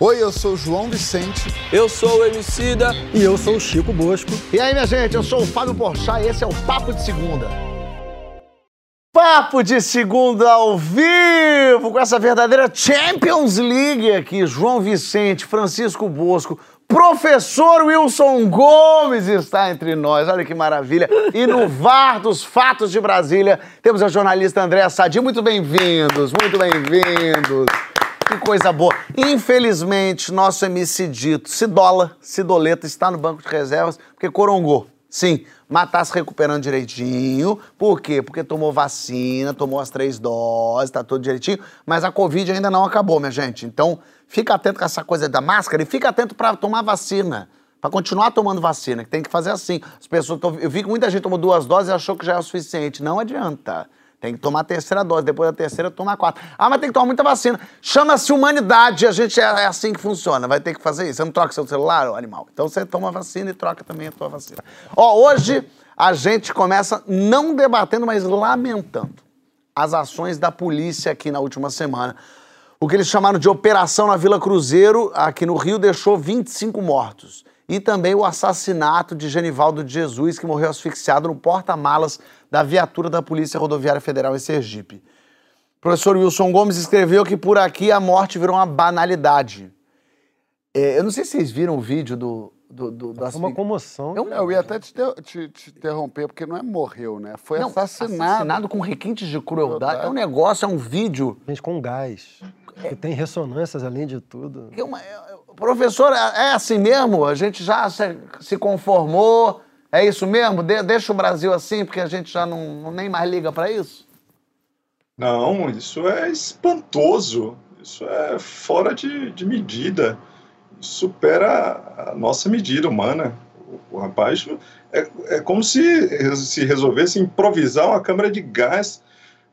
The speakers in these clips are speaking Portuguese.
Oi, eu sou o João Vicente. Eu sou o Emicida. E eu sou o Chico Bosco. E aí, minha gente, eu sou o Fábio Porchat e esse é o Papo de Segunda. Papo de Segunda ao vivo, com essa verdadeira Champions League aqui. João Vicente, Francisco Bosco, Professor Wilson Gomes está entre nós, olha que maravilha. E no VAR dos Fatos de Brasília, temos a jornalista Andréa Sadi. Muito bem-vindos, muito bem-vindos. Que coisa boa. Infelizmente, nosso MC Dito, Cidola, Cidoleta, está no banco de reservas porque corongou. Sim, mas tá se recuperando direitinho. Por quê? Porque tomou vacina, tomou as três doses, tá tudo direitinho. Mas a Covid ainda não acabou, minha gente. Então, fica atento com essa coisa da máscara e fica atento para tomar vacina. Para continuar tomando vacina, que tem que fazer assim. As pessoas tão... Eu vi que muita gente tomou duas doses e achou que já é o suficiente. Não adianta. Tem que tomar a terceira dose, depois da terceira tomar quatro. Ah, mas tem que tomar muita vacina. Chama-se humanidade, a gente é, é, assim que funciona. Vai ter que fazer isso. Você não troca seu celular, animal? Então você toma a vacina e troca também a tua vacina. Ó, hoje a gente começa não debatendo, mas lamentando as ações da polícia aqui na última semana. O que eles chamaram de Operação na Vila Cruzeiro, aqui no Rio, deixou 25 mortos e também o assassinato de Genivaldo de Jesus, que morreu asfixiado no porta-malas da viatura da Polícia Rodoviária Federal em Sergipe. O professor Wilson Gomes escreveu que por aqui a morte virou uma banalidade. É, eu não sei se vocês viram o vídeo do. do, do, do uma comoção. Eu, eu ia até te, te, te, interromper, porque não é morreu, né? Foi não, assassinado. Assassinado com requintes de crueldade. É um negócio, é um vídeo. Gente, com gás. É. Que tem ressonâncias além de tudo. É uma, Professor, é, é assim mesmo? A gente já se, se conformou? É isso mesmo? De, deixa o Brasil assim, porque a gente já não, nem mais liga para isso? Não, isso é espantoso. Isso é fora de, de medida. Supera a nossa medida humana. O, o rapaz é, é como se se resolvesse improvisar uma câmara de gás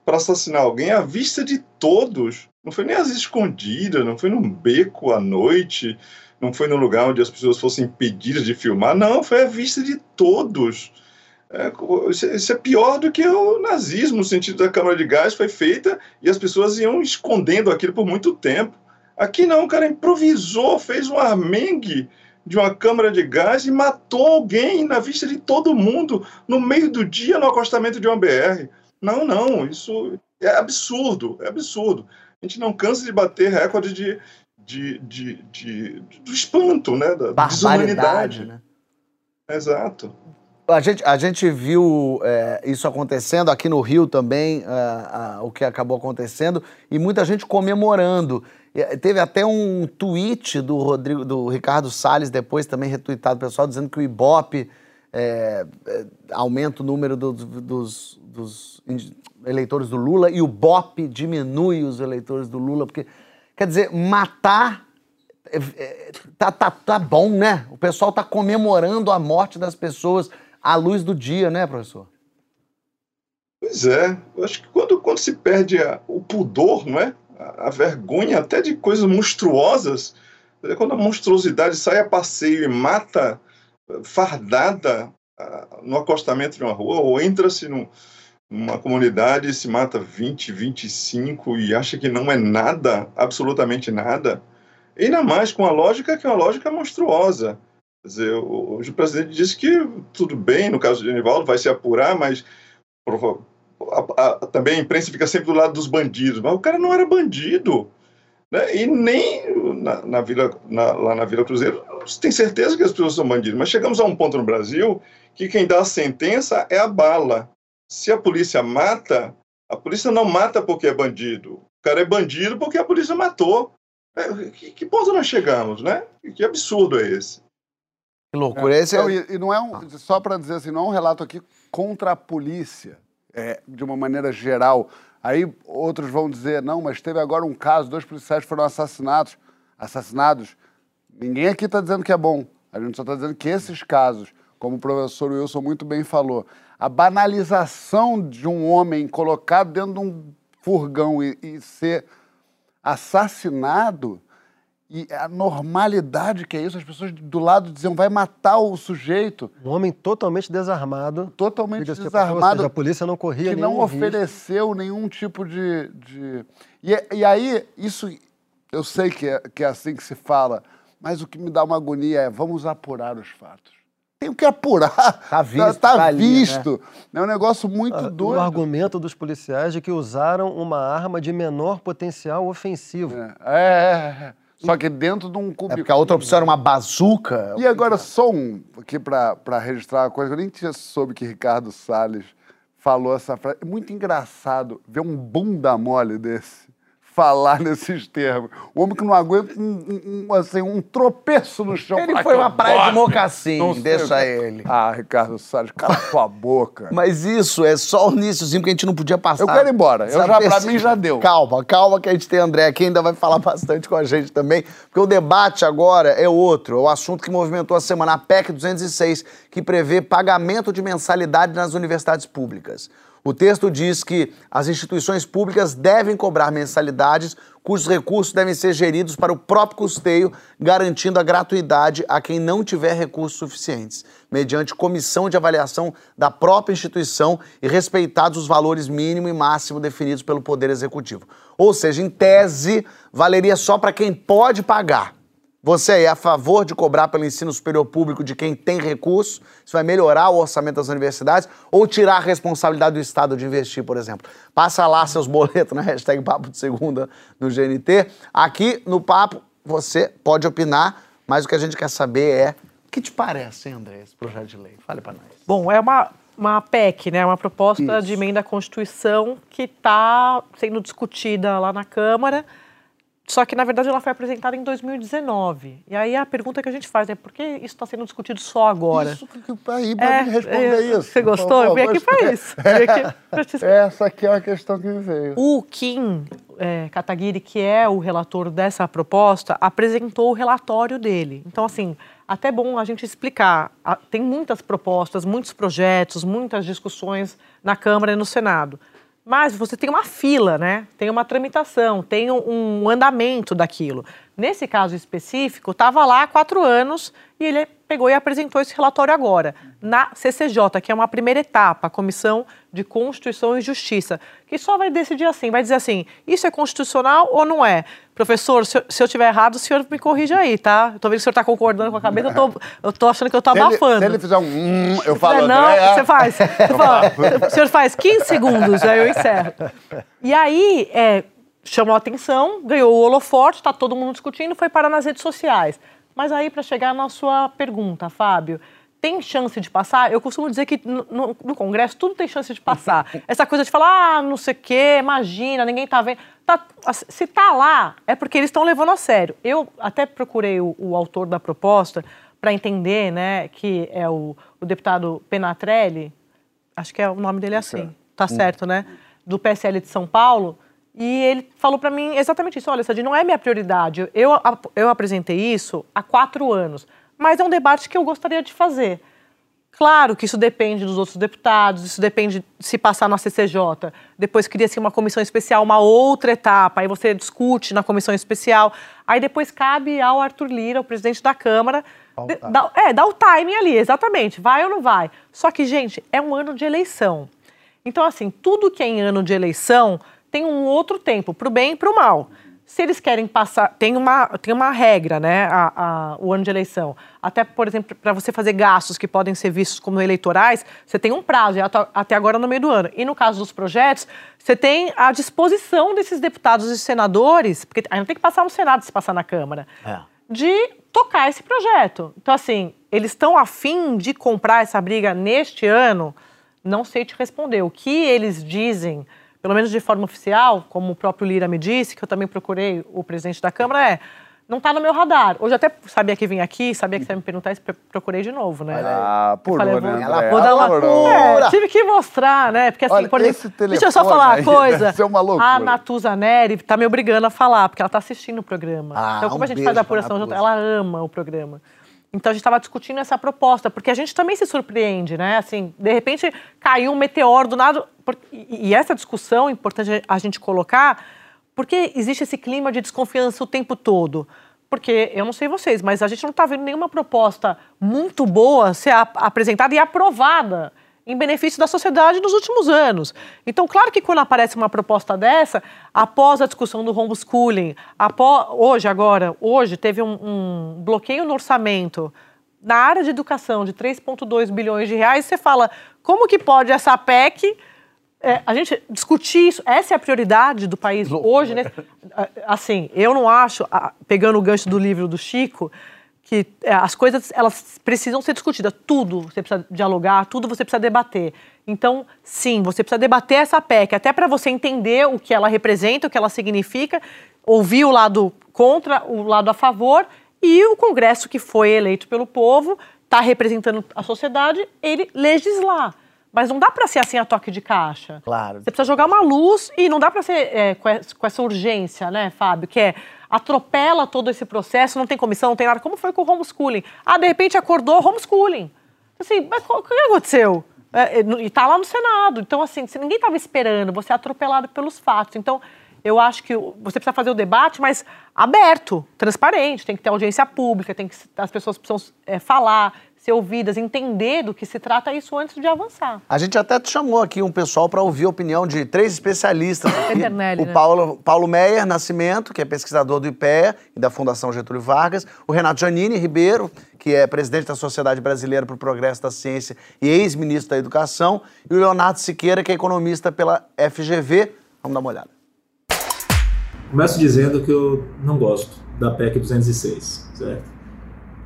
para assassinar alguém à vista de todos. Não foi nem às escondidas, não foi num beco à noite, não foi num lugar onde as pessoas fossem impedidas de filmar, não, foi à vista de todos. É, isso é pior do que o nazismo, no sentido da câmara de gás foi feita e as pessoas iam escondendo aquilo por muito tempo. Aqui não, o cara improvisou, fez um armengue de uma câmara de gás e matou alguém na vista de todo mundo no meio do dia no acostamento de uma BR. Não, não, isso é absurdo, é absurdo a gente não cansa de bater recorde de, de, de, de, do espanto, né? Da desumanidade. Né? Exato. A gente, a gente viu é, isso acontecendo aqui no Rio também, é, o que acabou acontecendo, e muita gente comemorando. Teve até um tweet do, Rodrigo, do Ricardo Salles, depois também retuitado pessoal, dizendo que o Ibope é, é, aumenta o número do, dos, dos eleitores do Lula e o BOP diminui os eleitores do Lula, porque, quer dizer, matar é, é, tá, tá, tá bom, né? O pessoal tá comemorando a morte das pessoas à luz do dia, né, professor? Pois é, eu acho que quando, quando se perde a, o pudor, não é? A, a, vergonha até de coisas monstruosas, quando a monstruosidade sai a passeio e mata fardada no acostamento de uma rua, ou entra-se num, uma comunidade se mata 20, 25 e acha que não é nada, absolutamente nada, ainda mais com a lógica que é uma lógica monstruosa. Quer dizer, hoje o presidente disse que tudo bem, no caso de Genivaldo, vai se apurar, mas a, a, também a imprensa fica sempre do lado dos bandidos. Mas o cara não era bandido. Né? E nem na, na vila, na, lá na Vila Cruzeiro, tem certeza que as pessoas são bandidos. Mas chegamos a um ponto no Brasil que quem dá a sentença é a bala se a polícia mata, a polícia não mata porque é bandido. O cara é bandido porque a polícia matou. É, que, que, ponto nós chegamos, né? Que absurdo é esse? Que loucura. É, esse é... Não, e, e, não é um, só para dizer assim, não é um relato aqui contra a polícia, é, de uma maneira geral. Aí outros vão dizer, não, mas teve agora um caso, dois policiais foram assassinados. Assassinados. Ninguém aqui está dizendo que é bom. A gente só está dizendo que esses casos, como o professor Wilson muito bem falou, a banalização de um homem colocado dentro de um furgão e, e ser assassinado e a normalidade que é isso, as pessoas do lado diziam, vai matar o sujeito. Um homem totalmente desarmado. Totalmente desarmado. Seja, a polícia não corria Que não ofereceu risco. nenhum tipo de... de... E, e aí, isso Eu sei que é, que é assim que se fala, mas o que me dá uma agonia é vamos apurar os fatos. Tem que apurar. Tá visto, Tá, tá ali, visto. É um negócio muito Ah, doido. O argumento dos policiais de que usaram uma arma de menor potencial ofensivo. É, é, é. Só que dentro de um É cubículo. porque a outra opção era uma bazuca. E agora, só um aqui para registrar uma coisa, eu nem tinha soube que Ricardo Salles falou essa frase. É muito engraçado ver um bunda mole desse falar nesses termos. O homem que não aguenta um, um- assim, um tropeço no chão. Ele foi uma praia de mocassim, deixa ele. Ah, Ricardo Salles, cala tua boca. Mas isso é só o iníciozinho que a gente não podia passar. Eu quero ir embora. Eu já- pra esse- mim já deu. Calma, calma que a gente tem André aqui, ainda vai falar bastante com a gente também, porque o debate agora é outro, é o assunto que movimentou a semana, a PEC 206, que prevê pagamento de mensalidade nas universidades públicas. O texto diz que as instituições públicas devem cobrar mensalidades cujos recursos devem ser geridos para o próprio custeio, garantindo a gratuidade a quem não tiver recursos suficientes, mediante comissão de avaliação da própria instituição e respeitados os valores mínimo e máximo definidos pelo Poder Executivo. Ou seja, em tese, valeria só para quem pode pagar. Você é a favor de cobrar pelo ensino superior público de quem tem recurso? Isso vai melhorar o orçamento das universidades ou tirar a responsabilidade do Estado de investir, por exemplo? Passa lá seus boletos na hashtag Papo de Segunda no GNT. Aqui no Papo você pode opinar, mas o que a gente quer saber é o que te parece, hein, André, esse projeto de lei? Fale para nós. Bom, é uma, uma PEC, né? Uma proposta de emenda à Constituição que está sendo discutida lá na Câmara. Só que, na verdade, ela foi apresentada em 2019. E aí a pergunta que a gente faz é por que isso está sendo discutido só agora? Isso aí pra me responder é, isso. Você gostou? Eu vim aqui para isso. Eu aqui te. Essa aqui é a questão que me veio. O Kim é, Kataguiri, que é o relator dessa proposta, apresentou o relatório dele. Então, assim, até bom a gente explicar. Tem muitas propostas, muitos projetos, muitas discussões na Câmara e no Senado. Mas você tem uma fila, né? Tem uma tramitação, tem um, andamento daquilo. Nesse caso específico, estava lá há quatro anos e ele pegou e apresentou esse relatório agora, na CCJ, que é uma primeira etapa, a Comissão de Constituição e Justiça, que só vai decidir assim, vai dizer assim, isso é constitucional ou não é? Professor, se eu, se eu tiver errado, o senhor me corrige aí, tá? Eu tô vendo que o senhor está concordando com a cabeça, eu tô, eu tô achando que eu tô Se ele, abafando. se ele fizer um hum, eu falo, não, você faz. Você fala, o senhor faz 15 segundos, aí eu encerro. E aí, é, chamou a atenção, ganhou o holofote, está todo mundo discutindo, foi parar nas redes sociais. Mas aí, para chegar na sua pergunta, Fábio, tem chance de passar? Eu costumo dizer que no, no- no Congresso tudo tem chance de passar. Essa coisa de falar, ah, não sei o quê, imagina, ninguém tá vendo. Tá- se tá lá, é porque eles estão levando a sério. Eu até procurei o, o autor da proposta para entender, né, que é o, o deputado Penatrelli, acho que é o nome dele é assim, tá certo, né? Do PSL de São Paulo. E ele falou para mim exatamente isso. Olha, Sadi, não é minha prioridade. Eu, eu apresentei isso há quatro anos, mas é um debate que eu gostaria de fazer. Claro que isso depende dos outros deputados, isso depende de se passar na CCJ. Depois cria-se uma comissão especial, uma outra etapa, aí você discute na comissão especial. Aí depois cabe ao Arthur Lira, o presidente da Câmara, dar- é, dar o timing ali, exatamente, vai ou não vai. Só que, gente, é um ano de eleição. Então, assim, tudo que é em ano de eleição tem um outro tempo, para o bem e para o mal. Se eles querem passar, tem uma, tem uma regra, né, a- a- o ano de eleição. Até, por exemplo, para você fazer gastos que podem ser vistos como eleitorais, você tem um prazo, é até- até agora no meio do ano. E no caso dos projetos, você tem a disposição desses deputados e senadores, porque ainda tem que passar no Senado se passar na Câmara, É. de tocar esse projeto. Então, assim, eles estão afim de comprar essa briga neste ano? Não sei te responder. O que eles dizem, pelo menos de forma oficial, como o próprio Lira me disse, que eu também procurei o presidente da Câmara, é não está no meu radar. Hoje eu até sabia que vinha aqui, sabia que você ia me perguntar isso, procurei de novo, né? Ah, Eu falei, né, Ela? Vou dar uma... É, tive que mostrar, né? Porque assim, Olha, por exemplo, deixa eu só falar uma coisa. deve ser uma loucura. A Natuza Neri tá me obrigando a falar, porque ela tá assistindo o programa. Ah, então, como um a gente faz a apuração junto, ela ama o programa. Então a gente estava discutindo essa proposta, porque a gente também se surpreende, né? Assim, de repente caiu um meteoro do nada. E, essa discussão é importante a gente colocar, porque existe esse clima de desconfiança o tempo todo. Porque eu não sei vocês, mas a gente não está vendo nenhuma proposta muito boa ser ap- apresentada e aprovada em benefício da sociedade nos últimos anos. Então, claro que quando aparece uma proposta dessa, após a discussão do homeschooling, após, hoje, agora, hoje teve um, um bloqueio no orçamento na área de educação de 3,2 bilhões de reais, você fala, como que pode essa PEC é, a gente discutir isso, essa é a prioridade do país hoje. Né? Assim, eu não acho, pegando o gancho do livro do Chico, que é, as coisas elas precisam ser discutidas. Tudo você precisa dialogar, tudo você precisa debater. Então, sim, você precisa debater essa PEC, até para você entender o que ela representa, o que ela significa, ouvir o lado contra, o lado a favor, e o Congresso, que foi eleito pelo povo, está representando a sociedade, ele legislar. Mas não dá para ser assim a toque de caixa. Claro. Você precisa jogar uma luz e não dá para ser é, com essa urgência, né, Fábio? Que é atropela todo esse processo, não tem comissão, não tem nada. Como foi com o homeschooling? Ah, de repente acordou homeschooling. Assim, mas o que aconteceu? É, e está lá no Senado. Então, assim, ninguém estava esperando, você é atropelado pelos fatos. Então, eu acho que você precisa fazer o debate, mas aberto, transparente, tem que ter audiência pública, tem que, as pessoas precisam é, falar, ser ouvidas, entender do que se trata isso antes de avançar. A gente até chamou aqui um pessoal para ouvir a opinião de três especialistas. Peternelli, o né? Paulo, Paulo Meyer Nascimento, que é pesquisador do IPEA e da Fundação Getúlio Vargas, o Renato Janine Ribeiro, que é presidente da Sociedade Brasileira para o Progresso da Ciência e ex-ministro da Educação, e o Leonardo Siqueira, que é economista pela FGV. Vamos dar uma olhada. Começo dizendo que eu não gosto da PEC 206, certo?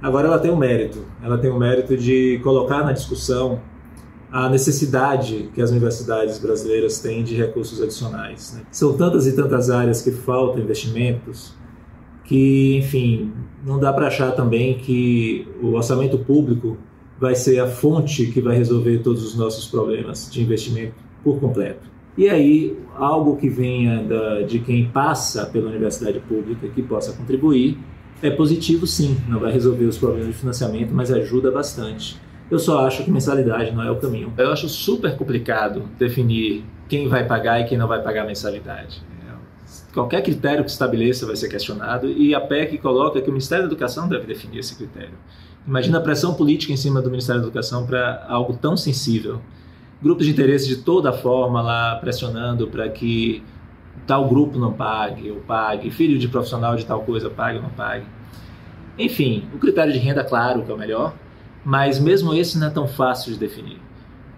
Agora ela tem um mérito, ela tem o um mérito de colocar na discussão a necessidade que as universidades brasileiras têm de recursos adicionais. Né? São tantas e tantas áreas que faltam investimentos que, enfim, não dá para achar também que o orçamento público vai ser a fonte que vai resolver todos os nossos problemas de investimento por completo. E aí, algo que venha da, de quem passa pela universidade pública que possa contribuir é positivo sim, não vai resolver os problemas de financiamento, mas ajuda bastante. Eu só acho que mensalidade não é o caminho. Eu acho super complicado definir quem vai pagar e quem não vai pagar mensalidade. Qualquer critério que estabeleça vai ser questionado e a PEC coloca que o Ministério da Educação deve definir esse critério. Imagina a pressão política em cima do Ministério da Educação para algo tão sensível. Grupos de interesse de toda forma lá pressionando para que tal grupo não pague ou pague, filho de profissional de tal coisa pague ou não pague. Enfim, o critério de renda, claro que é o melhor, mas mesmo esse não é tão fácil de definir.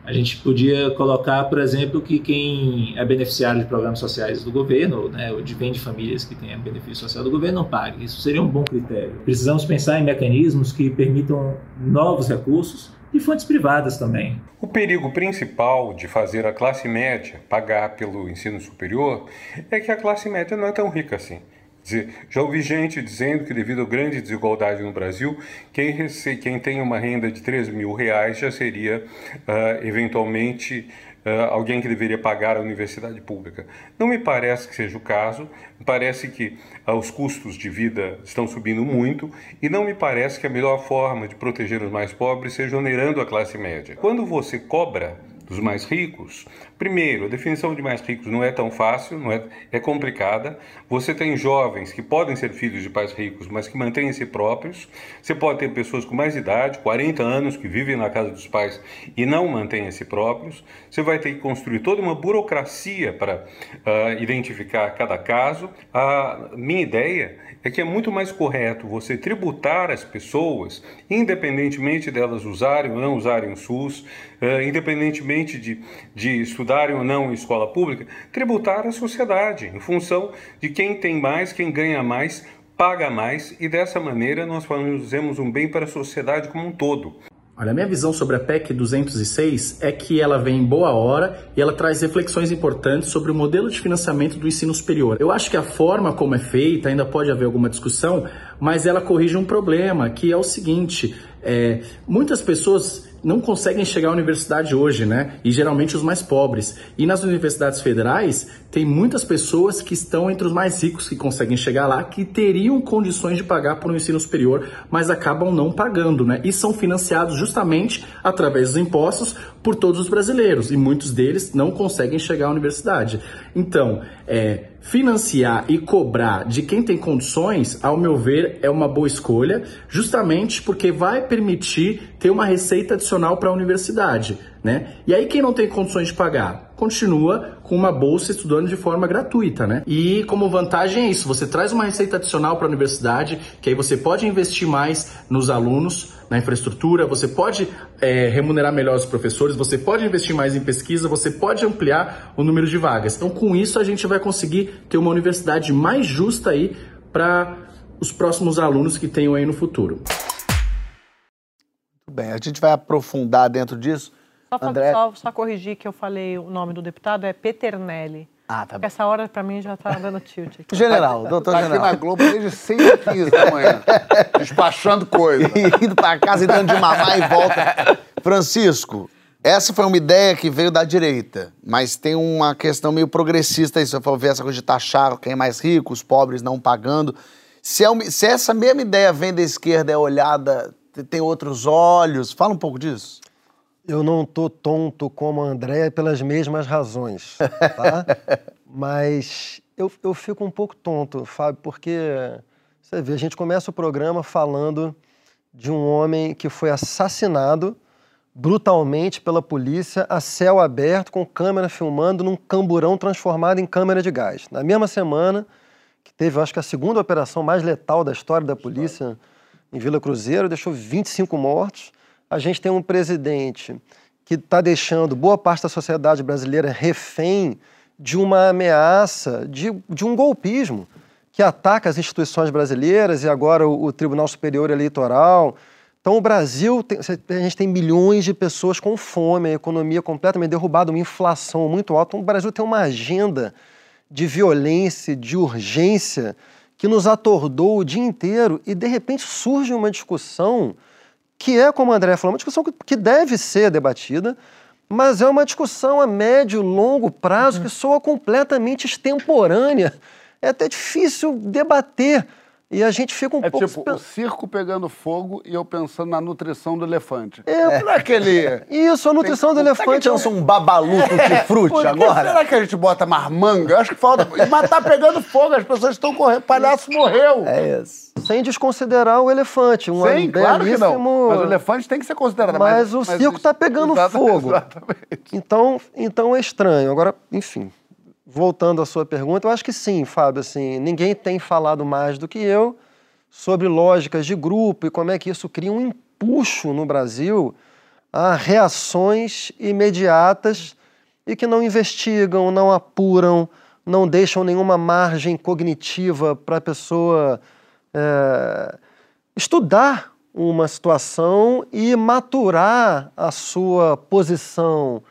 A gente podia colocar, por exemplo, que quem é beneficiário de programas sociais do governo, né, ou de vem de famílias que têm benefício social do governo, não pague. Isso seria um bom critério. Precisamos pensar em mecanismos que permitam novos recursos e fontes privadas também. O perigo principal de fazer a classe média pagar pelo ensino superior é que a classe média não é tão rica assim. Já ouvi gente dizendo que, devido à grande desigualdade no Brasil, quem, rece... quem tem uma renda de 3 mil reais já seria, uh, eventualmente, uh, alguém que deveria pagar a universidade pública. Não me parece que seja o caso, parece que uh, os custos de vida estão subindo muito e não me parece que a melhor forma de proteger os mais pobres seja onerando a classe média. Quando você cobra dos mais ricos, primeiro, a definição de mais ricos não é tão fácil, não é, é complicada. Você tem jovens que podem ser filhos de pais ricos, mas que mantêm si próprios. Você pode ter pessoas com mais idade, 40 anos, que vivem na casa dos pais e não mantêm a si próprios. Você vai ter que construir toda uma burocracia para uh, identificar cada caso. A minha ideia é que é muito mais correto você tributar as pessoas, independentemente delas usarem ou não usarem o SUS, uh, independentemente de, de estudarem ou não em escola pública, tributar a sociedade em função de quem tem mais, quem ganha mais, paga mais e dessa maneira nós fazemos um bem para a sociedade como um todo. Olha, a minha visão sobre a PEC 206 é que ela vem em boa hora e ela traz reflexões importantes sobre o modelo de financiamento do ensino superior. Eu acho que a forma como é feita, ainda pode haver alguma discussão, mas ela corrige um problema, que é o seguinte: é, muitas pessoas não conseguem chegar à universidade hoje, né? E geralmente os mais pobres. E nas universidades federais, tem muitas pessoas que estão entre os mais ricos que conseguem chegar lá, que teriam condições de pagar por um ensino superior, mas acabam não pagando, né? E são financiados justamente através dos impostos por todos os brasileiros e muitos deles não conseguem chegar à universidade. Então, é, financiar e cobrar de quem tem condições, ao meu ver, é uma boa escolha, justamente porque vai permitir ter uma receita adicional para a universidade. Né? E aí quem não tem condições de pagar, continua com uma bolsa estudando de forma gratuita, né? E como vantagem é isso, você traz uma receita adicional para a universidade, que aí você pode investir mais nos alunos, na infraestrutura, você pode é, remunerar melhor os professores, você pode investir mais em pesquisa, você pode ampliar o número de vagas. Então, com isso, a gente vai conseguir ter uma universidade mais justa aí para os próximos alunos que tenham aí no futuro. Muito bem, a gente vai aprofundar dentro disso. Só, André... só, só corrigir que eu falei o nome do deputado, é Peternelli. Ah, tá bem. Essa hora, pra mim, já tá dando tilt aqui. General, doutor Tá aqui General. na Globo desde 6 e 15 da manhã, despachando coisa. indo para casa e dando de mamar e volta. Francisco, essa foi uma ideia que veio da direita, mas tem uma questão meio progressista aí. Se você for ver essa coisa de taxar quem é mais rico, os pobres não pagando. Se, é uma- se essa mesma ideia vem da esquerda, é olhada, te- tem outros olhos. Fala um pouco disso. Eu não tô tonto como a Andréia pelas mesmas razões, tá? Mas eu, eu fico um pouco tonto, Fábio, porque você vê, a gente começa o programa falando de um homem que foi assassinado brutalmente pela polícia a céu aberto, com câmera filmando num camburão transformado em câmera de gás. Na mesma semana que teve, acho que a segunda operação mais letal da história da polícia em Vila Cruzeiro, deixou 25 mortos. A gente tem um presidente que está deixando boa parte da sociedade brasileira refém de uma ameaça, de, de um golpismo que ataca as instituições brasileiras e agora o, o Tribunal Superior Eleitoral. Então, o Brasil, tem- a gente tem milhões de pessoas com fome, a economia completamente derrubada, uma inflação muito alta. Então, o Brasil tem uma agenda de violência, de urgência, que nos atordou o dia inteiro e, de repente, surge uma discussão que é, como o André falou, uma discussão que- deve ser debatida, mas é uma discussão a médio, longo prazo que soa completamente extemporânea. É até difícil debater. E a gente fica um É pouco... tipo o circo pegando fogo e eu pensando na nutrição do elefante. É. Será que ele... Isso, a nutrição do elefante... é um- Lança um babalu Por que agora? será que a gente bota marmanga? Acho que falta... Mas tá pegando fogo, as pessoas estão correndo. Palhaço morreu. É isso. Sem desconsiderar o elefante. Um Sim, claro que não. Mas o elefante tem que ser considerado. Mas o circo tá pegando Exata- fogo. Exatamente. Então, então é estranho. Agora, enfim, voltando à sua pergunta, eu acho que sim, Fábio. Assim, ninguém tem falado mais do que eu sobre lógicas de grupo e como é que isso cria um empuxo no Brasil a reações imediatas e que não investigam, não apuram, não deixam nenhuma margem cognitiva para a pessoa é, estudar uma situação e maturar a sua posição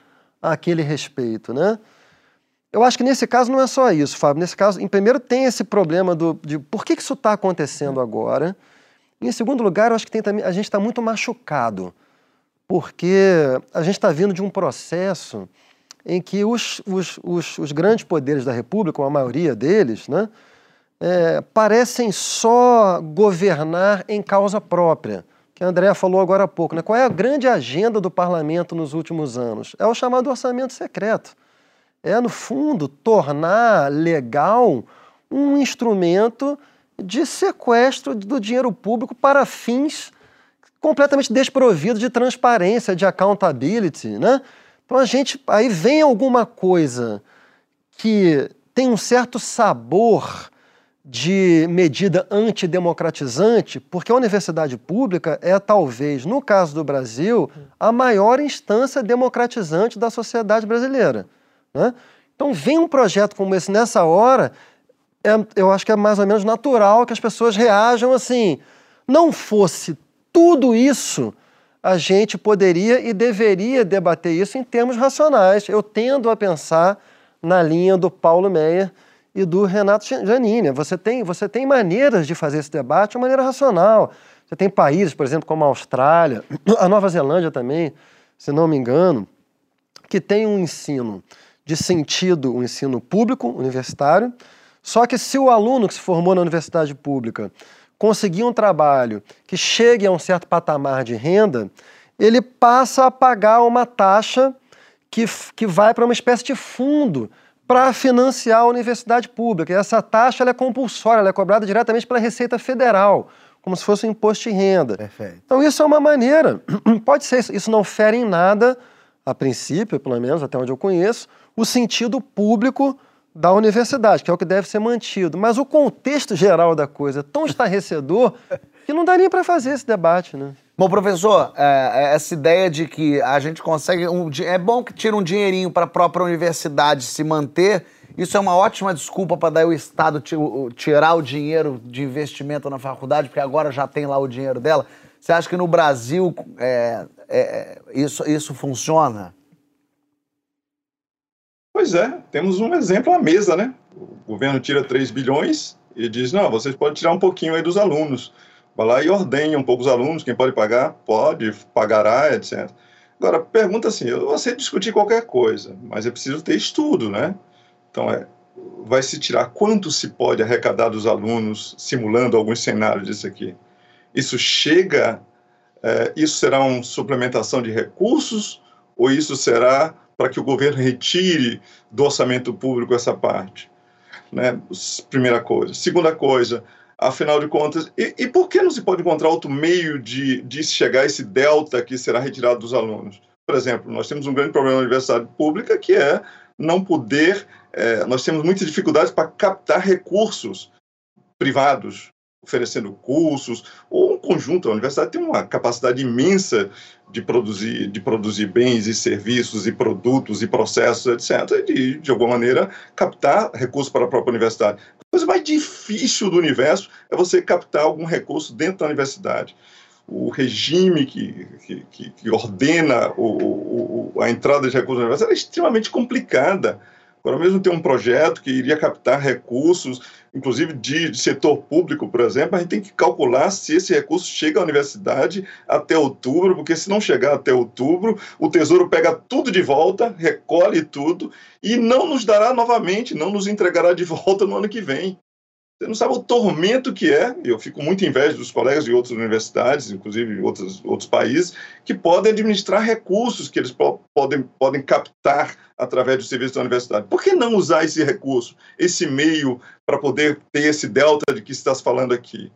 àquele respeito, né? Eu acho que nesse caso não é só isso, Fábio. Nesse caso, em primeiro, tem esse problema do, de por que, que isso está acontecendo agora. E, em segundo lugar, eu acho que tem a gente está muito machucado, porque a gente está vindo de um processo em que os, os, os, os grandes poderes da República, ou a maioria deles, né, é, parecem só governar em causa própria. Que a Andrea falou agora há pouco. Né? Qual é a grande agenda do parlamento nos últimos anos? É o chamado orçamento secreto é, no fundo, tornar legal um instrumento de sequestro do dinheiro público para fins completamente desprovidos de transparência, de accountability, né? Então a gente aí vem alguma coisa que tem um certo sabor de medida antidemocratizante, porque a universidade pública é talvez, no caso do Brasil, a maior instância democratizante da sociedade brasileira. Né? Então, vem um projeto como esse nessa hora, é- eu acho que é mais ou menos natural que as pessoas reajam assim. Não fosse tudo isso, a gente poderia e deveria debater isso em termos racionais. Eu tendo a pensar na linha do Paulo Meyer e do Renato Janine. Você tem, você tem maneiras de fazer esse debate de maneira racional. Você tem países, por exemplo, como a Austrália, a Nova Zelândia também, se não me engano, que tem um ensino de sentido, um ensino público, universitário, só que se o aluno que se formou na universidade pública conseguir um trabalho que chegue a um certo patamar de renda, ele passa a pagar uma taxa que, que vai para uma espécie de fundo para financiar a universidade pública. E essa taxa é compulsória, ela é cobrada diretamente pela Receita Federal, como se fosse um imposto de renda. Perfeito. Então isso é uma maneira, pode ser, isso não fere em nada, a princípio, pelo menos até onde eu conheço, o sentido público da universidade, que é o que deve ser mantido. Mas o contexto geral da coisa é tão estarrecedor que não dá nem para fazer esse debate, né? Bom, professor, é, é, essa ideia de que a gente consegue. Um, é bom que tira um dinheirinho para a própria universidade se manter. Isso é uma ótima desculpa para daí o Estado tirar o dinheiro de investimento na faculdade, porque agora já tem lá o dinheiro dela. Você acha que no Brasil é, é, isso, isso funciona? Pois é, temos um exemplo à mesa, né? O governo tira 3 bilhões e diz: não, vocês podem tirar um pouquinho aí dos alunos. Vai lá e ordenha um pouco os alunos, quem pode pagar, pode, pagará, etc. Agora, pergunta assim, eu você discutir qualquer coisa, mas é preciso ter estudo, né? Então, é, vai se tirar quanto se pode arrecadar dos alunos, simulando alguns cenários disso aqui. Isso chega, é, isso será uma suplementação de recursos, ou isso será para que o governo retire do orçamento público essa parte? Né? Primeira coisa. Segunda coisa, afinal de contas. E, e, por que não se pode encontrar outro meio de, de chegar a esse delta que será retirado dos alunos? Por exemplo, nós temos um grande problema na universidade pública que é não poder. É, nós temos muitas dificuldades para captar recursos privados oferecendo cursos, ou um conjunto. A universidade tem uma capacidade imensa de produzir, de produzir bens e serviços e produtos e processos, etc., e de, de alguma maneira, captar recursos para a própria universidade. A coisa mais difícil do universo é você captar algum recurso dentro da universidade. O regime que, que, que ordena o, o, a entrada de recursos na universidade é extremamente complicada. Agora mesmo tem um projeto que iria captar recursos, inclusive de, de, setor público, por exemplo, a gente tem que calcular se esse recurso chega à universidade até outubro, porque se não chegar até outubro, o Tesouro pega tudo de volta, recolhe tudo e não nos dará novamente, não nos entregará de volta no ano que vem. Você não sabe o tormento que é. Eu fico muito inveja dos colegas de outras universidades, inclusive outros, outros países, que podem administrar recursos que eles po podem, podem captar através do serviço da universidade. Por que não usar esse recurso, esse meio, para poder ter esse delta de que está falando aqui?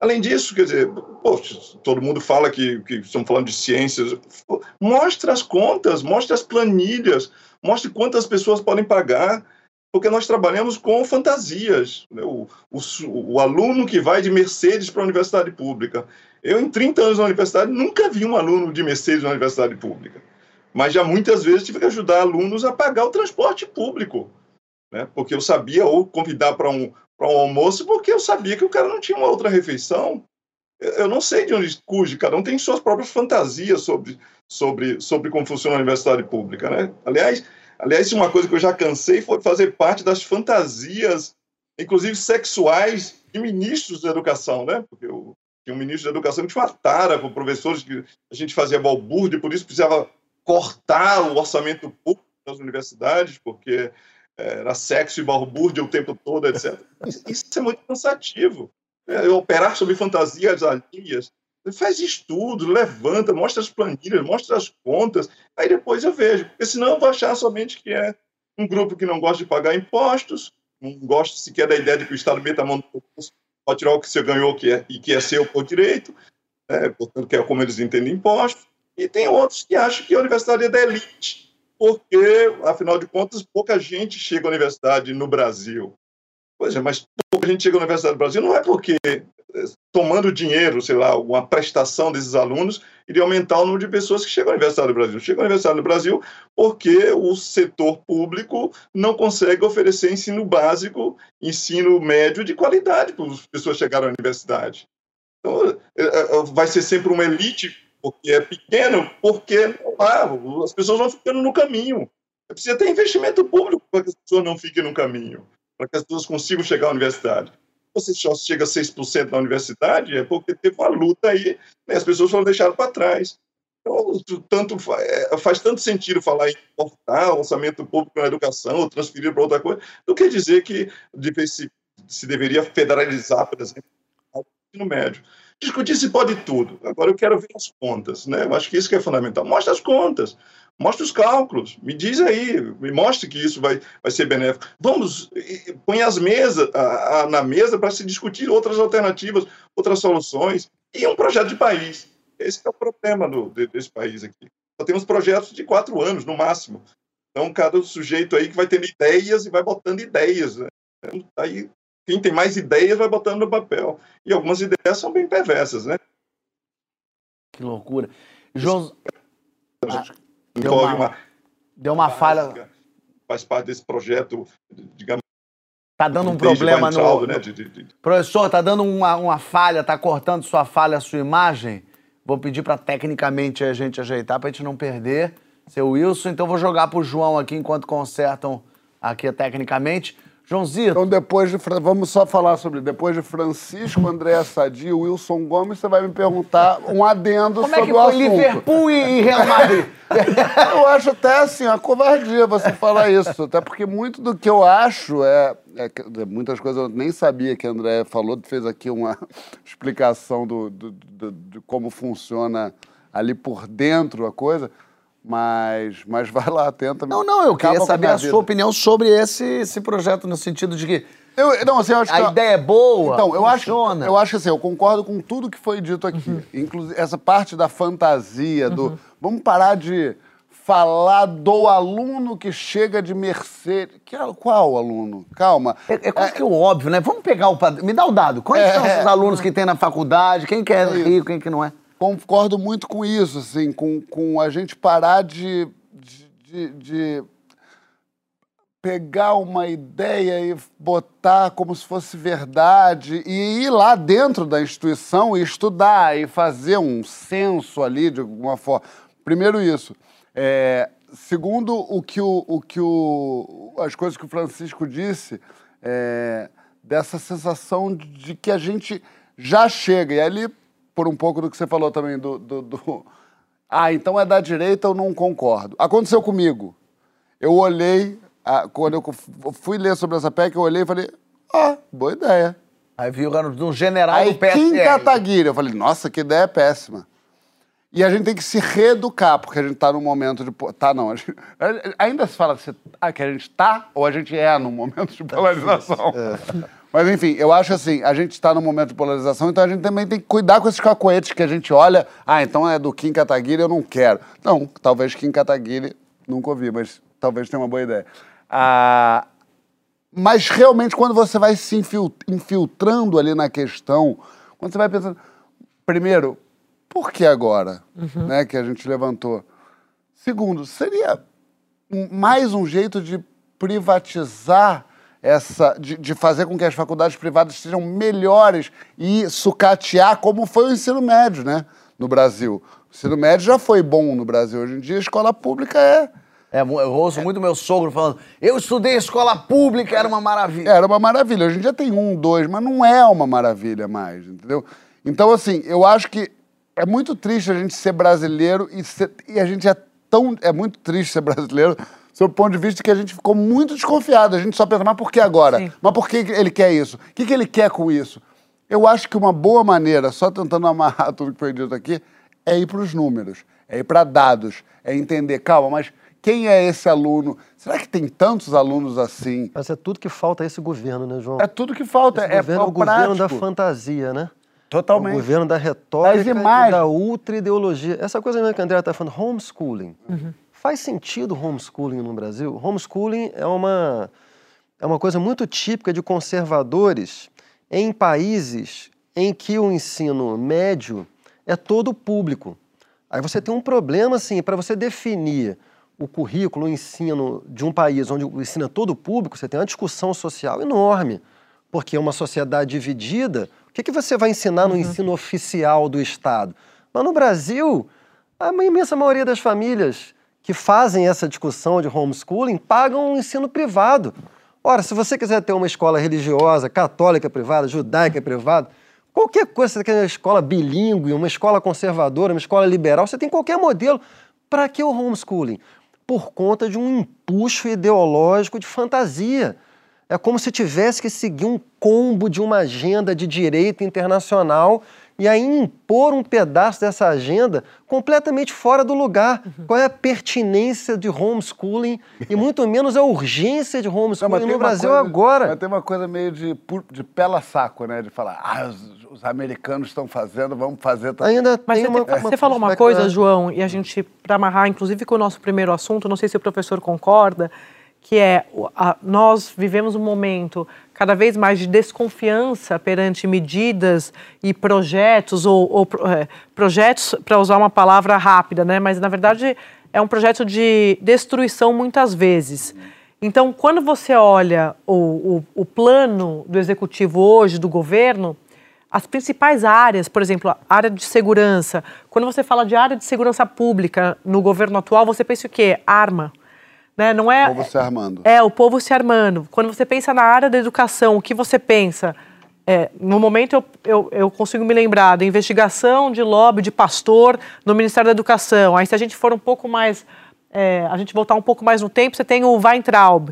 Além disso, quer dizer, poxa, todo mundo fala que, que estamos falando de ciências. Mostre as contas, mostre as planilhas, mostre quantas pessoas podem pagar porque nós trabalhamos com fantasias. Né? O, o, o, aluno que vai de Mercedes para a universidade pública. Eu, em 30 anos na universidade, nunca vi um aluno de Mercedes na universidade pública. Mas já muitas vezes tive que ajudar alunos a pagar o transporte público. Né? Porque eu sabia, ou convidar para um, um almoço, porque eu sabia que o cara não tinha uma outra refeição. Eu não sei de onde cujo, cada um tem suas próprias fantasias sobre, sobre, sobre como funciona a universidade pública. Né? Aliás, Aliás, uma coisa que eu já cansei foi fazer parte das fantasias, inclusive sexuais, de ministros da educação, né? Porque eu tinha um ministro da educação que tinha uma tara com professores que a gente fazia balbúrdia, por isso precisava cortar o orçamento público das universidades, porque era sexo e balbúrdia o tempo todo, etc. Isso é muito cansativo. É, operar sobre fantasias alheias faz estudo, levanta, mostra as planilhas, mostra as contas, aí depois eu vejo. Porque senão eu vou achar somente que é um grupo que não gosta de pagar impostos, não gosta sequer da ideia de que o Estado meta a mão no concurso pode tirar o que você ganhou que é, e que é seu por direito, né, portanto, que é como eles entendem impostos. E tem outros que acham que a universidade é da elite, porque, afinal de contas, pouca gente chega à universidade no Brasil. Pois é, mas pouca gente chega à Universidade do Brasil não é porque tomando dinheiro, sei lá, uma prestação desses alunos, iria aumentar o número de pessoas que chegam à Universidade do Brasil. Chegam à Universidade do Brasil porque o setor público não consegue oferecer ensino básico, ensino médio de qualidade para as pessoas chegarem à universidade. Então, é, é, vai ser sempre uma elite, porque é pequeno, porque as pessoas vão ficando no caminho. Precisa ter investimento público para que as pessoas não fiquem no caminho, para que as pessoas consigam chegar à universidade você só chega a 6% na universidade, é porque teve uma luta aí, né? as pessoas foram deixadas para trás. Então, tanto, é, faz tanto sentido falar em cortar o orçamento público na educação, ou transferir para outra coisa, do que dizer que se, se deveria federalizar, por exemplo, ensino médio. Discutir se pode tudo. Agora eu quero ver as contas, né? Eu acho que isso que é fundamental. Mostra as contas, mostra os cálculos, me diz aí, me mostre que isso vai, vai ser benéfico. Vamos, põe as mesas a, a, na mesa para se discutir outras alternativas, outras soluções e um projeto de país. Esse é o problema do, desse país aqui. Só temos projetos de quatro anos, no máximo. Então, cada sujeito aí que vai tendo ideias e vai botando ideias. Né? Aí quem tem mais ideias vai botando no papel. E algumas ideias são bem perversas, né? Que loucura. João... Ah, deu, uma, uma, deu uma falha. Faz parte desse projeto, digamos. Tá dando um problema no. Né? De, de, de... Professor, tá dando uma, uma falha, tá cortando sua falha, sua imagem. Vou pedir para tecnicamente a gente ajeitar para a gente não perder. Seu Wilson, então vou jogar pro João aqui enquanto consertam aqui tecnicamente. Joãozito. Então, depois de. Vamos só falar sobre. Depois de Francisco, André Sadi, Wilson Gomes, você vai me perguntar um adendo Como sobre é que foi Liverpool e Real Madrid? eu acho até assim, uma covardia você falar isso. Até porque muito do que eu acho é. é muitas coisas eu nem sabia que André falou, fez aqui uma explicação do, do, do, de como funciona ali por dentro a coisa. Mas, mas vai lá, tenta. Não, não, eu queria saber a, a sua opinião sobre esse, esse projeto, no sentido de que. Eu, não, assim, eu acho a que, ideia é boa. Então, eu funciona. acho, eu acho assim, eu concordo com tudo que foi dito aqui. Uhum. Inclusive, essa parte da fantasia, do. Uhum. Vamos parar de falar do aluno que chega de Mercedes. Que, qual aluno? Calma. É, é quase é, que o óbvio, né? Vamos pegar o. Me dá o dado. Quais é, são esses alunos que tem na faculdade? Quem que é, é rico, quem que não é? Concordo muito com isso, assim, com, com a gente parar de, de, de pegar uma ideia e botar como se fosse verdade e ir lá dentro da instituição e estudar e fazer um censo ali de alguma forma. Primeiro isso. É, segundo o que o, o que o, as coisas que o Francisco disse, é, dessa sensação de que a gente já chega. E ali por um pouco do que você falou também do, do, do... Ah, então é da direita, eu não concordo. Aconteceu comigo. Eu olhei, quando eu fui ler sobre essa PEC, eu olhei e falei, ah, boa ideia. Aí viu de um general Aí, do PSL. Kim Kataguiri, eu falei, nossa, que ideia péssima. E a gente tem que se reeducar, porque a gente está num momento de. Tá, não. Gente, ainda se fala que, ah, que a gente está ou a gente é num momento de polarização. É. Mas enfim, eu acho assim, a gente está num momento de polarização, então a gente também tem que cuidar com esses cacoetes que a gente olha, ah, então é do Kim Kataguiri, eu não quero. Não, talvez Kim Kataguiri, nunca ouvi, mas talvez tenha uma boa ideia. Ah, mas realmente, quando você vai se infiltrando ali na questão, quando você vai pensando, primeiro, por que agora uhum. né, que a gente levantou? Segundo, seria mais um jeito de privatizar essa de, de, fazer com que as faculdades privadas sejam melhores e sucatear como foi o ensino médio, né, no Brasil. O ensino médio já foi bom no Brasil. Hoje em dia a escola pública é é, eu ouço é. muito meu sogro falando, eu estudei escola pública, era uma maravilha. Era uma maravilha. Hoje em dia tem um, dois, mas não é uma maravilha mais, entendeu? Então, assim, eu acho que é muito triste a gente ser brasileiro e, ser, e a gente é tão. É muito triste ser brasileiro sob o ponto de vista que a gente ficou muito desconfiado. A gente só pensa, mas por que agora? Sim. Mas por que ele quer isso? O que, que ele quer com isso? Eu acho que uma boa maneira, só tentando amarrar tudo que foi dito aqui, é ir para os números, é ir para dados, é entender, calma, mas quem é esse aluno? Será que tem tantos alunos assim? Mas é tudo que falta a esse governo, né, João? É tudo que falta. Esse é, governo, é o governo da fantasia, né? Totalmente. É o governo da retórica e da ultra-ideologia. Essa coisa mesmo que a André está falando, homeschooling. Uhum. Faz sentido homeschooling no Brasil? Homeschooling é uma, é uma coisa muito típica de conservadores em países em que o ensino médio é todo público. Aí você tem um problema, assim, para você definir o currículo, o ensino de um país onde o ensino é todo público, você tem uma discussão social enorme. Porque é uma sociedade dividida, o que, que você vai ensinar no uhum. ensino oficial do Estado? Mas no Brasil, a imensa maioria das famílias que fazem essa discussão de homeschooling pagam um ensino privado. Ora, se você quiser ter uma escola religiosa, católica privada, judaica privada, qualquer coisa, você quer uma escola bilíngue, uma escola conservadora, uma escola liberal, você tem qualquer modelo. Para que o homeschooling? Por conta de um empuxo ideológico de fantasia. É como se tivesse que seguir um combo de uma agenda de direito internacional e aí impor um pedaço dessa agenda completamente fora do lugar. Uhum. Qual é a pertinência de homeschooling e muito menos a urgência de Não, homeschooling tem no Brasil coisa- agora. Mas tem uma coisa meio de, de pela saco, né? De falar, ah, os, os americanos estão fazendo, vamos fazer também. Ainda Mas tem você, uma, te- você uma falou uma coisa, João, e a gente, para amarrar, inclusive com o nosso primeiro assunto, não sei se o professor concorda, que é a- nós vivemos um momento cada vez mais de desconfiança perante medidas e projetos, ou, ou é, projetos, para usar uma palavra rápida, né? mas na verdade é um projeto de destruição muitas vezes. Então, quando você olha o, o, o plano do executivo hoje, do governo, as principais áreas, por exemplo, a área de segurança. Quando você fala de área de segurança pública no governo atual, você pensa o quê? Arma. Né? Não é, O povo se armando. é, o povo se armando. Quando você pensa na área da educação, o que você pensa? É, no momento eu, eu, eu consigo me lembrar da investigação de lobby de pastor no Ministério da Educação. Aí se a gente for um pouco mais, é, a gente voltar um pouco mais no tempo, você tem o Weintraub,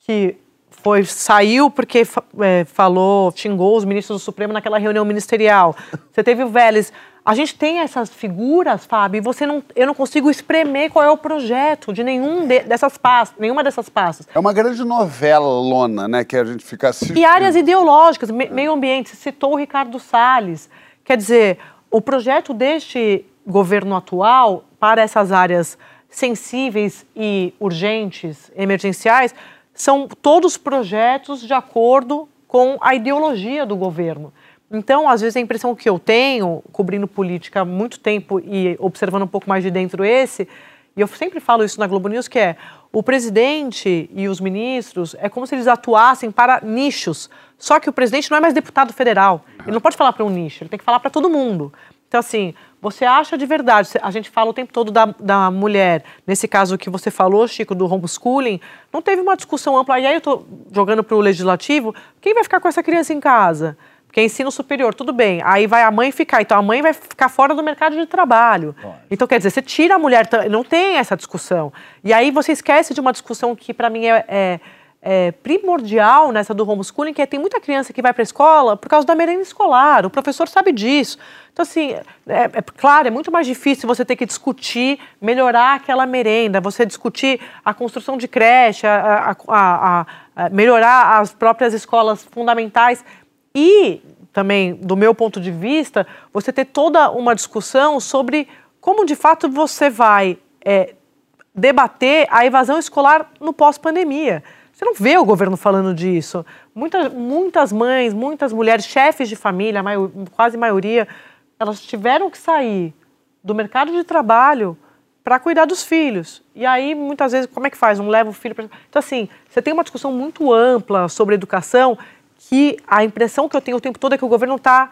que foi saiu porque é, falou, xingou os ministros do Supremo naquela reunião ministerial. Você teve o Vélez. A gente tem essas figuras, Fábio, e você não, eu não consigo espremer qual é o projeto de nenhum de- dessas pastas, nenhuma dessas pastas. É uma grande novela lona, né? Que a gente fica assistindo. E áreas ideológicas, me- meio ambiente, você citou o Ricardo Salles. Quer dizer, o projeto deste governo atual para essas áreas sensíveis e urgentes, emergenciais, são todos projetos de acordo com a ideologia do governo. Então, às vezes, a impressão que eu tenho, cobrindo política há muito tempo e observando um pouco mais de dentro esse, e eu sempre falo isso na Globo News, que é o presidente e os ministros, é como se eles atuassem para nichos. Só que o presidente não é mais deputado federal. Ele não pode falar para um nicho, ele tem que falar para todo mundo. Então, assim, você acha de verdade, a gente fala o tempo todo da, da mulher, nesse caso que você falou, Chico, do homeschooling, não teve uma discussão ampla, e aí eu estou jogando para o legislativo, quem vai ficar com essa criança em casa? Porque ensino superior, tudo bem. Aí vai a mãe ficar. Então a mãe vai ficar fora do mercado de trabalho. Então, quer dizer, você tira a mulher. Não tem essa discussão. E aí você esquece de uma discussão que, para mim, é, é- é primordial nessa do homeschooling, que é tem muita criança que vai para a escola por causa da merenda escolar. O professor sabe disso. Então, assim, é, é claro, é muito mais difícil você ter que discutir, melhorar aquela merenda, você discutir a construção de creche, a- a- a- a- melhorar as próprias escolas fundamentais. E também, do meu ponto de vista, você ter toda uma discussão sobre como de fato você vai é, debater a evasão escolar no pós-pandemia. Você não vê o governo falando disso. Muitas, muitas mães, muitas mulheres, chefes de família, a maio- quase maioria, elas tiveram que sair do mercado de trabalho para cuidar dos filhos. E aí, muitas vezes, como é que faz? Não leva o filho para. Então, assim, você tem uma discussão muito ampla sobre educação que a impressão que eu tenho o tempo todo é que o governo está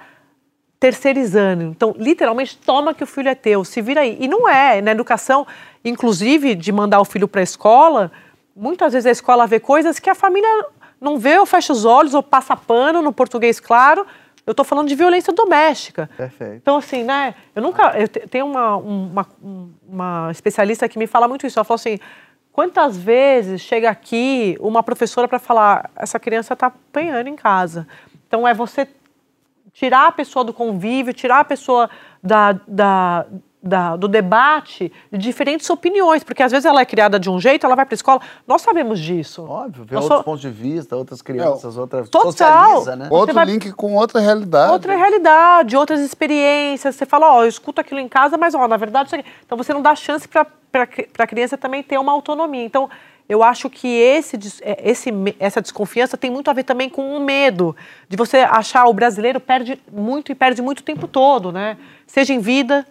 terceirizando. Então, literalmente, toma que o filho é teu, se vira aí. E não é. Na educação, inclusive, de mandar o filho para a escola, muitas vezes a escola vê coisas que a família não vê ou fecha os olhos ou passa pano no português claro. Eu estou falando de violência doméstica. Perfeito. Então, assim, né? Eu nunca. Eu te- tenho uma, uma, uma especialista que me fala muito isso. Ela falou assim: quantas vezes chega aqui uma professora para falar, essa criança está apanhando em casa. Então, é você tirar a pessoa do convívio, tirar a pessoa da, da, da- do debate de diferentes opiniões, porque às vezes ela é criada de um jeito, ela vai para a escola. Nós sabemos disso. Óbvio, ver Nós outros pontos de vista, outras crianças, outras. Total. Socializa, né? Outro vai- link com outra realidade. Outra realidade, outras experiências. Você fala, ó, eu escuto aquilo em casa, mas, ó, na verdade, isso aqui. Então você não dá chance para a criança também ter uma autonomia. Então, eu acho que esse, é, esse, essa desconfiança tem muito a ver também com o medo de você achar o brasileiro perde muito e perde muito o tempo todo, né? Seja em vida,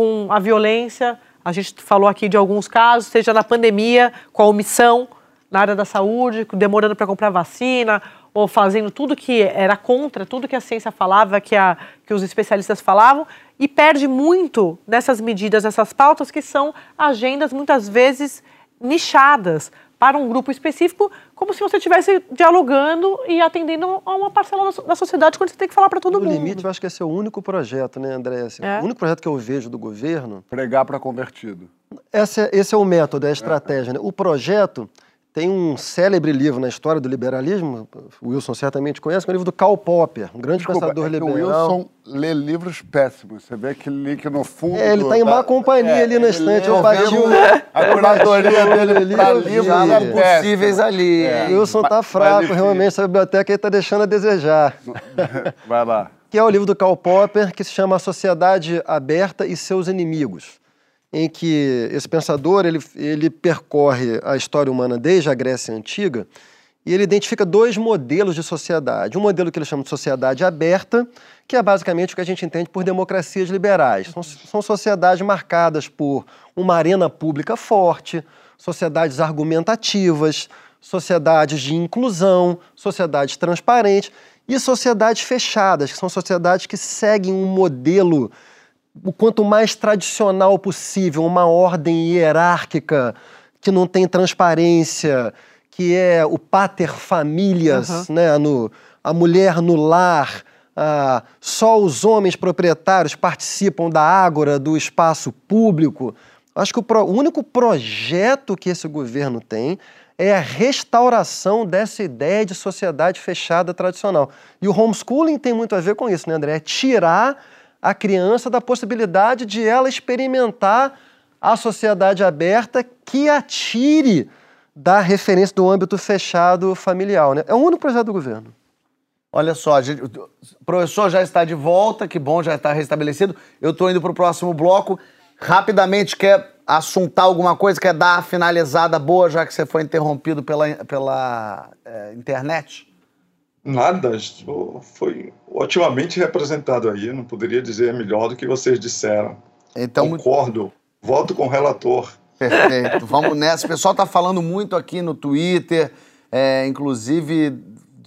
com a violência. A gente falou aqui de alguns casos, seja na pandemia, com a omissão na área da saúde, demorando para comprar vacina, ou fazendo tudo que era contra, tudo que a ciência falava, que, a, que os especialistas falavam, e perde muito nessas medidas, nessas pautas, que são agendas muitas vezes nichadas para um grupo específico, como se você estivesse dialogando e atendendo a uma parcela da so- da sociedade quando você tem que falar para todo No mundo. limite, eu acho que esse é o único projeto, né, André? Assim, É. O único projeto que eu vejo do governo Pregar para convertido. Esse é, esse é o método, é a estratégia. Né? O projeto tem um célebre livro na história do liberalismo, o Wilson certamente conhece, que é o livro do Karl Popper, um grande Desculpa, pensador é liberal. o Wilson lê livros péssimos. Você vê aquele link no fundo. É, ele do- tá em má da- companhia ali na estante, lê eu bati o- A curadoria dele vi. livros Já é não péssima. Possíveis ali. É. O Wilson tá Mas- fraco, mas, realmente, essa biblioteca aí tá deixando a desejar. Vai lá. que é o livro do Karl Popper, que se chama A Sociedade Aberta e Seus Inimigos, em que esse pensador ele, ele percorre a história humana desde a Grécia Antiga e ele identifica dois modelos de sociedade. Um modelo que ele chama de sociedade aberta, que é basicamente o que a gente entende por democracias liberais. São, são sociedades marcadas por uma arena pública forte, sociedades argumentativas, sociedades de inclusão, sociedades transparentes e sociedades fechadas, que são sociedades que seguem um modelo o quanto mais tradicional possível, uma ordem hierárquica que não tem transparência, que é o pater familias, né, no, a mulher no lar, ah, só os homens proprietários participam da ágora, do espaço público. Acho que o, pro- o único projeto que esse governo tem é a restauração dessa ideia de sociedade fechada tradicional. E o homeschooling tem muito a ver com isso, né, André? É tirar a criança da possibilidade de ela experimentar a sociedade aberta que a tire da referência do âmbito fechado familiar. Né? É o único projeto do governo. Olha só, a gente- o professor já está de volta, que bom, já está restabelecido. Eu estou indo para o próximo bloco. Rapidamente, quer assuntar alguma coisa? Quer dar a finalizada boa, já que você foi interrompido pela, pela eh, internet? Nada, isso foi otimamente representado aí. Não poderia dizer melhor do que vocês disseram. Então, muito- Concordo. Voto com o relator. Perfeito. Vamos nessa. O pessoal está falando muito aqui no Twitter, é, inclusive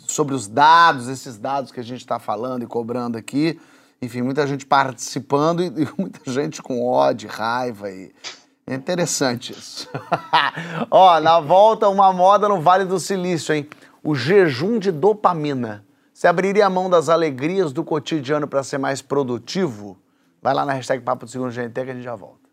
sobre os dados, esses dados que a gente está falando e cobrando aqui. Enfim, muita gente participando e, e muita gente com ódio, raiva e. É interessante isso. Ó, na volta, uma moda no Vale do Silício, hein? O jejum de dopamina. Você abriria a mão das alegrias do cotidiano para ser mais produtivo? Vai lá na hashtag Papo do Segundo GNT que a gente já volta.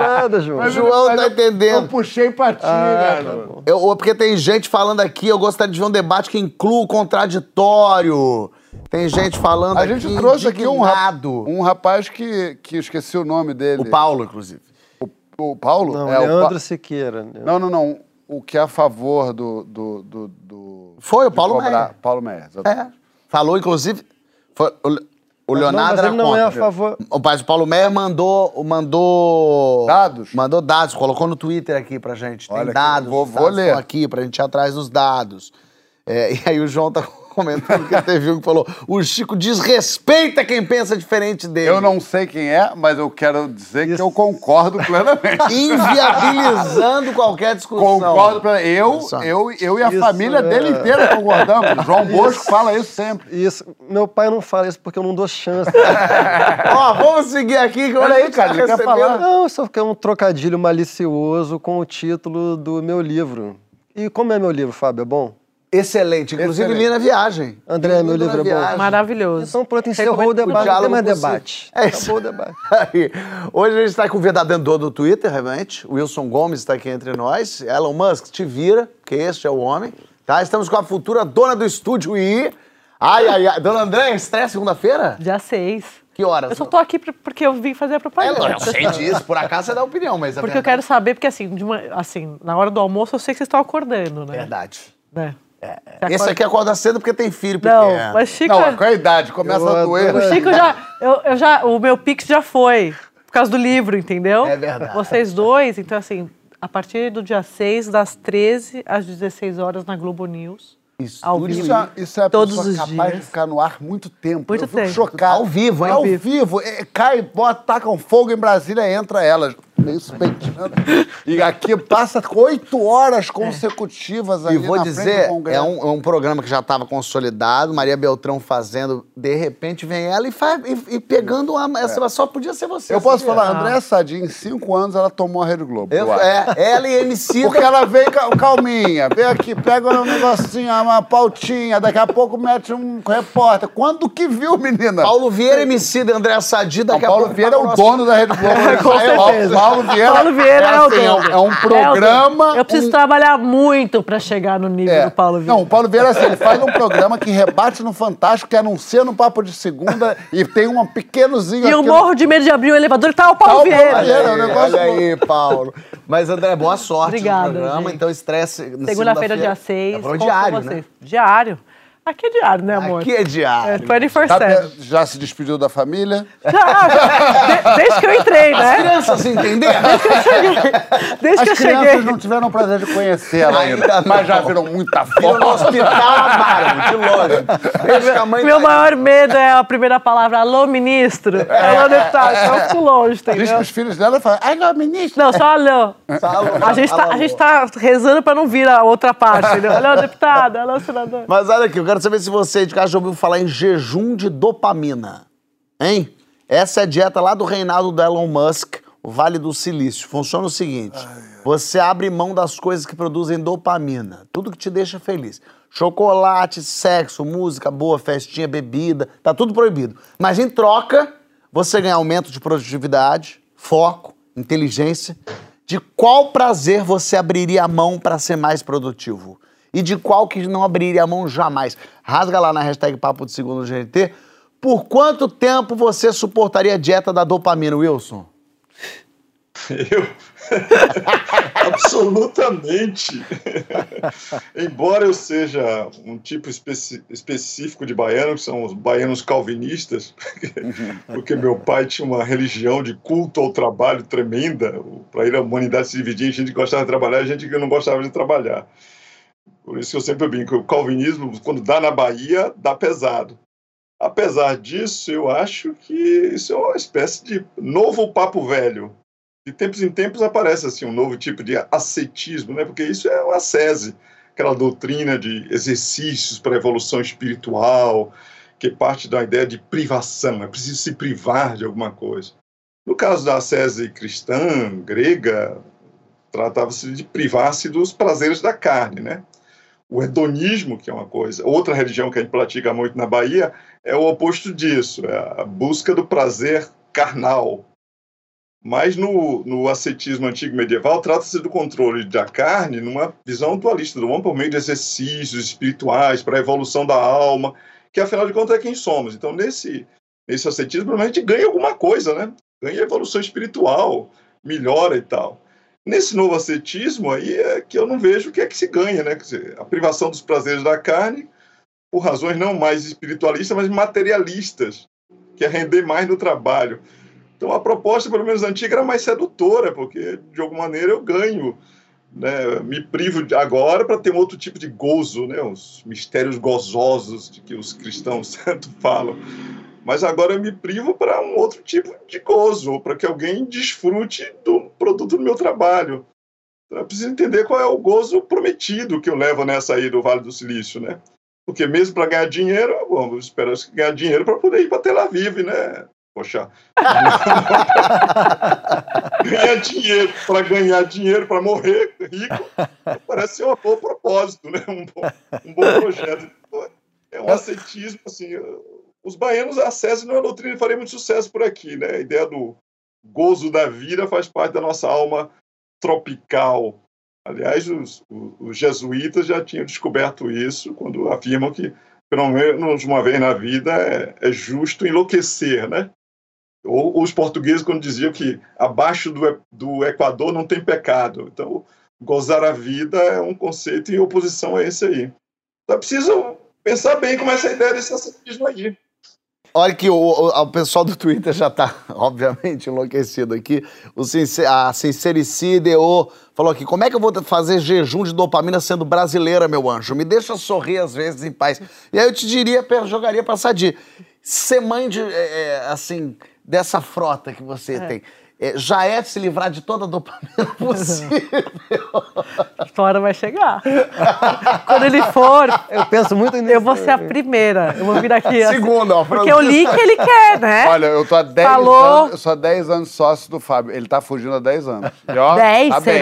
Nada, João. O João tá entendendo. Eu puxei pra ti, Ah, tá garoto. bom. Eu, ou porque tem gente falando aqui, eu gostaria de ver um debate que inclua o contraditório. Tem gente falando A aqui gente trouxe aqui um, rap- indignado. um rapaz que, que esqueci o nome dele. O Paulo, inclusive. O, o Paulo? Não, É, o Leandro Pa- Siqueira. né? Não, não, não. O que é a favor do. do, do, do- Foi o Paulo cobrar- Meyer. Paulo Meyer. exatamente. É. Falou, inclusive. Foi, o, o Leonardo Não, mas era ele não é a contra. favor. O pai do Paulo Meyer mandou, mandou. Dados? Mandou dados, colocou no Twitter aqui pra gente. Tem Olha aqui, dados. vou- os vou dados ler. aqui pra gente ir atrás dos dados. É, e aí o João tá comentando que teve um que falou: o Chico desrespeita quem pensa diferente dele. Eu não sei quem é, mas eu quero dizer que eu concordo plenamente. Inviabilizando qualquer discussão. Concordo plenamente. Eu, Isso. eu, eu e a Isso, família é. dele inteira concordamos. João Bosco fala isso sempre. Isso. Meu pai não fala isso porque eu não dou chance. Ó, vamos seguir aqui. Que Olha aí, gente cara, tá ele quer falar. Não, isso é um trocadilho malicioso com o título do meu livro. E como é meu livro, Fábio? É bom? Excelente. Inclusive, Excelente. li na viagem. André, meu livro é bom. viagem. Maravilhoso. Então pronto, encerrou o Recomendo o debate. Não diálogo tem mais possível. debate. É isso. Acabou o debate. Aí, Hoje a gente está com o verdadeiro dono do Twitter, realmente. O Wilson Gomes está aqui entre nós. Elon Musk, te vira, que este é o homem. Tá? Estamos com a futura dona do estúdio I. Ai, ai, ai. Dona André, estreia segunda-feira? Dia 6. Que horas? Eu só tô aqui porque eu vim fazer a É, propaganda. eu sei disso. Por acaso você dá opinião, mas é Porque eu quero saber, porque assim, de uma- assim, na hora do almoço eu sei que vocês estão acordando, né? Verdade. Né? Você Esse acorda- aqui acorda cedo porque tem filho pequeno. Não, mas Chico. Não, com a idade, começa Eu a doer. adoro- O Chico já. Eu, eu já. O meu Pix já foi. Por causa do livro, entendeu? É verdade. Vocês dois, então assim, a partir do dia 6, das 13 às 16 horas na Globo News. Ao vivo. Isso é, isso é a Todos pessoa os capaz dias. de ficar no ar muito tempo. Muito eu fico tempo. chocado. Ao vivo, hein? Ao Ao vivo. É, cai, bota, tacam fogo em Brasília, entra elas. Se penteando. E aqui passa oito horas consecutivas ali E vou na dizer, é um, é um programa que já estava consolidado, Maria Beltrão fazendo, de repente vem ela e, faz, e, e pegando uma. Essa só podia ser você. É. Eu posso falar, André Sadi, em cinco anos ela tomou a Rede Globo. Eu- é, ela e MC. Porque ela vem cal- calminha, vem aqui, pega um negocinho, uma pautinha, daqui a pouco mete um repórter. Quando que viu, menina? Paulo Vieira, MC da André Sadi, daqui a Paulo pouco. Vieira é tá o nosso- dono da Rede Globo. Com É, Paulo- certeza. Paulo Vieira, Paulo Vieira é, o assim, é um- é um programa. Eu preciso um- trabalhar muito pra chegar no nível É. do Paulo Vieira. Não, o Paulo Vieira assim, ele faz um programa que rebate no Fantástico, que anuncia no Papo de Segunda e tem um pequenozinho E eu aqui no- morro de medo de abrir o elevador e tá o Tá Paulo o Paulo Vieira. É um negócio Olha aí, Paulo. Mas, André, boa sorte Obrigada, no programa. gente. Então, estresse. Segunda-feira, dia 6. É diário, né? vocês. Diário. Aqui é diário, né, amor? Aqui é diário. É 24 Tá, 7 já se despediu da família? Já, já. De- Desde que eu entrei, As né? crianças entenderam? Desde que eu As crianças cheguei. não tiveram o prazer de conhecê-la ainda, Ainda não. mas já viram muita Viram no foto. hospital, amaram, de longe. Beijo que a mãe Meu tá aí. maior medo é a primeira palavra, alô, ministro. Alô, deputado. Então eu fico longe, Diz entendeu? que os filhos dela falam, não, ministro. Não, só alô. Alô, A gente, tá, alô. a gente tá rezando pra não vir a outra parte, entendeu? Alô, deputado, alô, senador. Mas olha aqui, eu quero saber se você de casa já ouviu falar em jejum de dopamina. Hein? Essa é a dieta lá do reinado do Elon Musk, o Vale do Silício. Funciona o seguinte: você abre mão das coisas que produzem dopamina, tudo que te deixa feliz. Chocolate, sexo, música boa, festinha, bebida, tá tudo proibido. Mas em troca, você ganha aumento de produtividade, foco, inteligência. De qual prazer você abriria a mão para ser mais produtivo? E de qual que não abriria a mão jamais? Rasga lá na hashtag Papo de Segundo GNT. Por quanto tempo você suportaria a dieta da dopamina, Wilson? Eu. Absolutamente. Embora eu seja um tipo específico de baiano, que são os baianos calvinistas, porque meu pai tinha uma religião de culto ao trabalho tremenda. Para ele a humanidade se dividia em gente que gostava de trabalhar e gente que não gostava de trabalhar. Por isso que eu sempre brinco, o calvinismo, quando dá na Bahia, dá pesado. Apesar disso, eu acho que isso é uma espécie de novo papo velho. De tempos em tempos aparece assim um novo tipo de ascetismo, né? Porque isso é uma ascese, aquela doutrina de exercícios para evolução espiritual, que parte da ideia de privação, é preciso se privar de alguma coisa. No caso da ascese cristã, grega, tratava-se de privar-se dos prazeres da carne, né? O hedonismo, que é uma coisa, outra religião que a gente pratica muito na Bahia, é o oposto disso, é a busca do prazer carnal. Mas no, no ascetismo antigo medieval, trata-se do controle da carne numa visão dualista do homem por meio de exercícios espirituais para a evolução da alma, que afinal de contas é quem somos. Então, nesse, nesse ascetismo, a gente ganha alguma coisa, né? Ganha evolução espiritual, melhora e tal. Nesse novo ascetismo aí é que eu não vejo o que é que se ganha, né? Dizer, a privação dos prazeres da carne por razões não mais espiritualistas, mas materialistas, que é render mais no trabalho. Então a proposta, pelo menos antiga, era mais sedutora, porque de alguma maneira eu ganho, né? me privo agora para ter um outro tipo de gozo, né? os mistérios gozosos de que os cristãos tanto falam. Mas agora eu me privo para um outro tipo de gozo, para que alguém desfrute do produto do meu trabalho. Então eu preciso entender qual é o gozo prometido que eu levo nessa aí do Vale do Silício, né? Porque mesmo para ganhar dinheiro, bom, eu espero ganhar dinheiro para poder ir para Tel Aviv, né? Poxa. ganhar dinheiro para ganhar dinheiro para morrer rico parece ser um bom propósito, né? Um bom, um bom projeto. É um ascetismo, assim. Os baianos, a não é uma doutrina que faria muito sucesso por aqui, né? A ideia do gozo da vida faz parte da nossa alma tropical. Aliás, os, os, os jesuítas já tinham descoberto isso quando afirmam que, pelo menos uma vez na vida, é, é justo enlouquecer, né? Ou os portugueses, quando diziam que abaixo do, do Equador não tem pecado. Então, gozar a vida é um conceito em oposição a esse aí. Então, é preciso pensar bem como é essa ideia desse ascetismo aí. Olha que o, o, o pessoal do Twitter já está, obviamente, enlouquecido aqui. O sincer, a Sincericide falou aqui: como é que eu vou fazer jejum de dopamina sendo brasileira, meu anjo? Me deixa sorrir às vezes em paz. E aí eu te diria, jogaria pra Sadi. Ser mãe de, é, assim, dessa frota que você é. tem. É, já é se livrar de toda a dopamina possível. A hora vai chegar. Quando ele for, Eu penso muito nisso. eu vou ser a primeira. Eu vou vir aqui. assim, Segunda, ó, Porque eu li que ele quer, né? Olha, eu tô há 10 Falou. anos, eu sou há 10 anos sócio do Fábio. Ele tá fugindo há 10 anos. E, ó, 10, tá bem.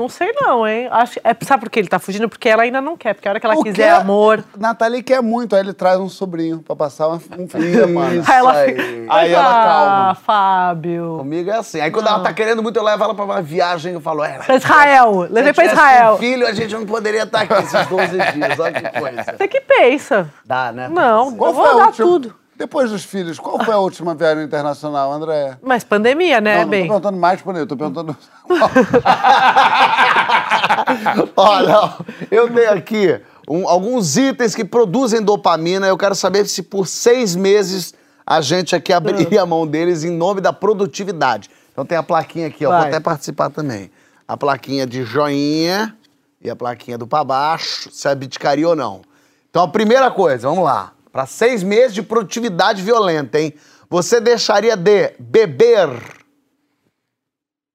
Não sei não, hein? Acho, é, sabe por que ele tá fugindo? Porque ela ainda não quer. Porque a hora que ela O quiser quê? amor... Nathalie quer muito, aí ele traz um sobrinho pra passar uma- um fim de semana. Aí ela aí. Aí ela ah, calma. Fábio. Comigo é assim. Aí quando ela tá querendo muito, eu levo ela pra uma viagem. Eu falo, é. Pra Israel. Levei pra Israel. um filho, a gente não poderia estar aqui esses 12 dias. Olha que coisa. Você que pensa. Dá, né? Não, eu vou dar última- tudo. Depois dos filhos, qual foi a última viagem internacional, André? Mas pandemia, né, não, não bem? tô perguntando mais por ele, tô perguntando. Olha, eu tenho aqui um- alguns itens que produzem dopamina. Eu quero saber se por seis meses a gente aqui abriria a mão deles em nome da produtividade. Então tem a plaquinha aqui, ó. Vou Vai. até participar também. A plaquinha de joinha e a plaquinha do pra baixo, se abdicaria ou não. Então a primeira coisa, vamos lá. Para seis meses de produtividade violenta, hein? Você deixaria de beber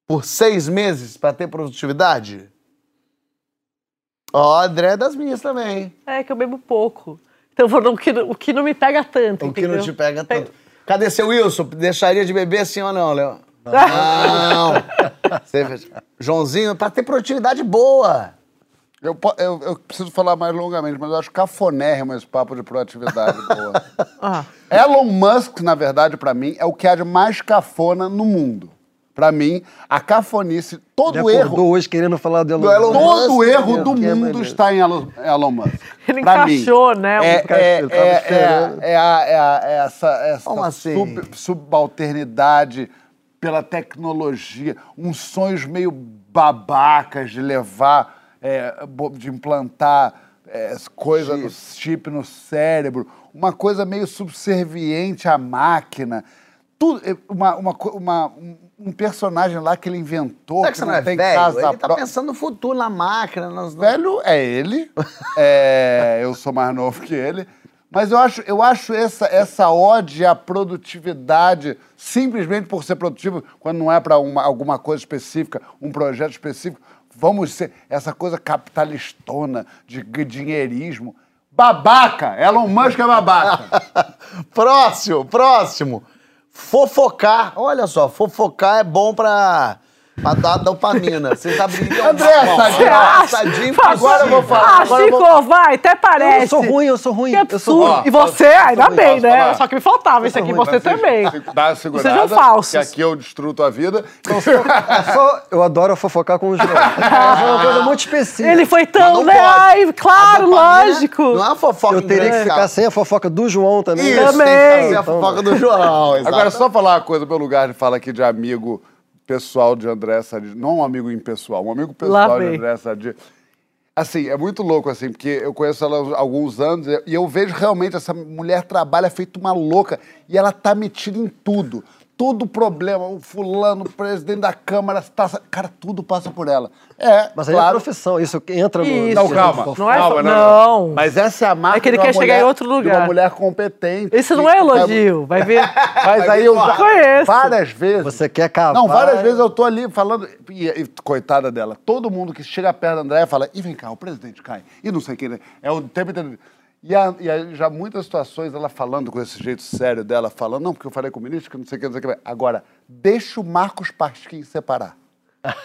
por seis meses para ter produtividade? Ó, André é das minhas também, hein? É que eu bebo pouco. Então vou no que, o que não me pega tanto, O que não te pega tanto. Cadê seu Wilson? Deixaria de beber sim ou não, Léo? Não. Você- Joãozinho, pra ter produtividade boa. Eu, eu- eu preciso falar mais longamente, mas eu acho cafonérrimo esse papo de proatividade. boa. Ah, Elon Musk, na verdade, pra mim, é o que há de mais cafona no mundo. Pra mim, a cafonice, todo Ele erro, acordou hoje querendo falar do Elon Do Elon Musk. todo erro do que é mundo está em Elon, Elon Musk. Ele Pra mim, encaixou, né, um É, é, é, é, é a- é a- é essa, essa Como assim? sub- subalternidade pela tecnologia, uns sonhos meio babacas de levar, é, de implantar é, coisa no chip no cérebro, uma coisa meio subserviente à máquina. Tudo, é, uma, uma, uma- um- personagem lá que ele inventou. Será que você não é tem velho? casa Ele tá pró- pensando no futuro, na máquina. Nas... Velho é ele. É, eu sou mais novo que ele. Mas eu acho, eu acho essa, essa ode à produtividade, simplesmente por ser produtivo, quando não é para alguma coisa específica, um projeto específico, vamos ser essa coisa capitalistona, de dinheirismo. Babaca! Elon Musk é babaca. Próximo, próximo. Fofocar. Olha só, fofocar é bom pra, pra dar dopamina. Vocês abririam André, mão. Sadinho, Você acha? Sadinho Fala, agora eu vou falar, Ah, Chico, vou- vai, até parece. Eu sou ruim, eu sou ruim. Que eu sou. Ó, e você, ainda posso- bem, né? falar? Só que me faltava isso aqui, você também. Dá uma segurada, Sejam falsos. que aqui eu destruo tua vida. Eu, sou- eu sou- eu adoro fofocar com o João. É uma coisa muito específica. Ele foi tão. né? Ai, claro, A lógico. Não é uma fofoca Eu teria que ficar sem a fofoca do João também. Isso, Também. tem que ser a Então, fofoca do João. Agora, só falar uma coisa, pelo lugar de fala aqui de amigo pessoal de André Sadi, não um amigo impessoal, um amigo Lá pessoal de vem. André Sadi. Assim, é muito louco, assim, porque eu conheço ela há alguns anos e eu vejo realmente essa mulher trabalha feito uma louca e ela tá metida em tudo. Todo problema, o fulano, o presidente da Câmara, passa, cara, tudo passa por ela. É, Mas aí é claro. profissão, isso entra no. Isso. Não, calma. Não é calma, só- não. Mas essa é a marca É que ele quer chegar mulher- em outro de uma lugar. mulher competente. Isso não que- é elogio, vai ver. Mas aí eu já, Conheço. várias vezes. Você quer cavar. Não, várias vezes eu tô ali falando. E, e, coitada dela, todo mundo que chega perto da Andréia fala: e vem cá, o presidente cai. E não sei quem. né? É o tempo inteiro. E, a, e a- já muitas situações ela falando com esse jeito sério dela, falando, não, porque eu falei com o ministro, que não sei o que, não sei o que. Agora, deixa o Marcos Pasquim separar.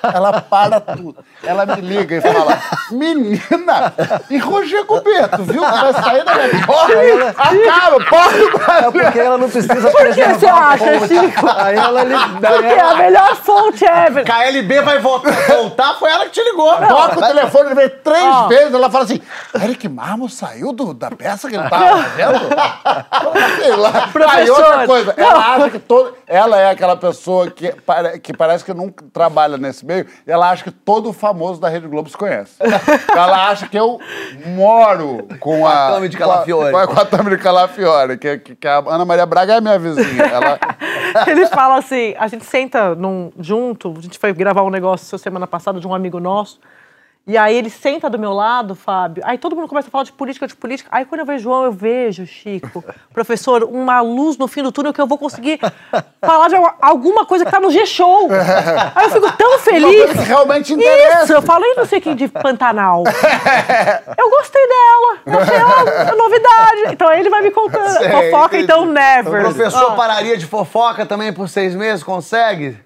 Ela para tudo. Ela me liga e fala: Menina! E Roger Cubeto, viu? Que vai sair da minha porra! Acaba, porra do É porque ela não precisa Por que você acha. Chico? Aí ela li- Porque é a melhor fonte ever. KLB vai voltar, voltar, foi ela que te ligou. Toca o telefone, ele vem três vezes, ela fala assim, Eric Marmo saiu do- da peça que ele tava fazendo? Sei lá. Aí Professor, outra coisa, não. ela acha que todo... Ela é aquela pessoa que, que parece que nunca trabalha nesse meio, e ela acha que todo famoso da Rede Globo se conhece. ela acha que eu moro com a... a Tami de com a- Calafiore. Com a, com a Tami de Calafiore, que, que, que a Ana Maria Braga é minha vizinha. Ela... Ele fala assim: a gente senta num, junto, a gente foi gravar um negócio semana passada de um amigo nosso. E aí ele senta do meu lado, Fábio. Aí todo mundo começa a falar de política, de política. Aí quando eu vejo João, eu vejo, Chico, professor, uma luz no fim do túnel que eu vou conseguir falar de alguma coisa que tá no G-Show. Aí eu fico tão feliz. que realmente interessa. Isso, eu falei não sei quem de Pantanal. Eu gostei dela. Eu achei uma novidade. Então aí ele vai me contando. Sei, Fofoca, entendi. então never. O professor Ah. pararia de fofoca também por seis meses? Consegue?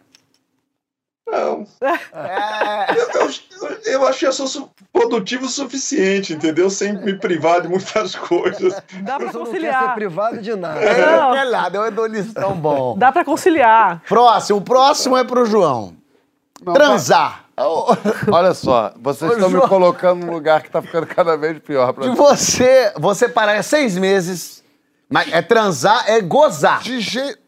Não. É. Eu, eu, eu acho que eu sou produtivo o suficiente, entendeu? Sem me privar de muitas coisas. Dá pra Você não ser conciliar. privado de nada. Não. Não é um hedonistão bom. Dá pra conciliar. Próximo, o próximo é pro João. Não, Transar. Olha só, vocês Ô, estão me colocando num lugar que tá ficando cada vez pior pra De mim. você, você parar é seis meses, mas é transar, é gozar. De jeito.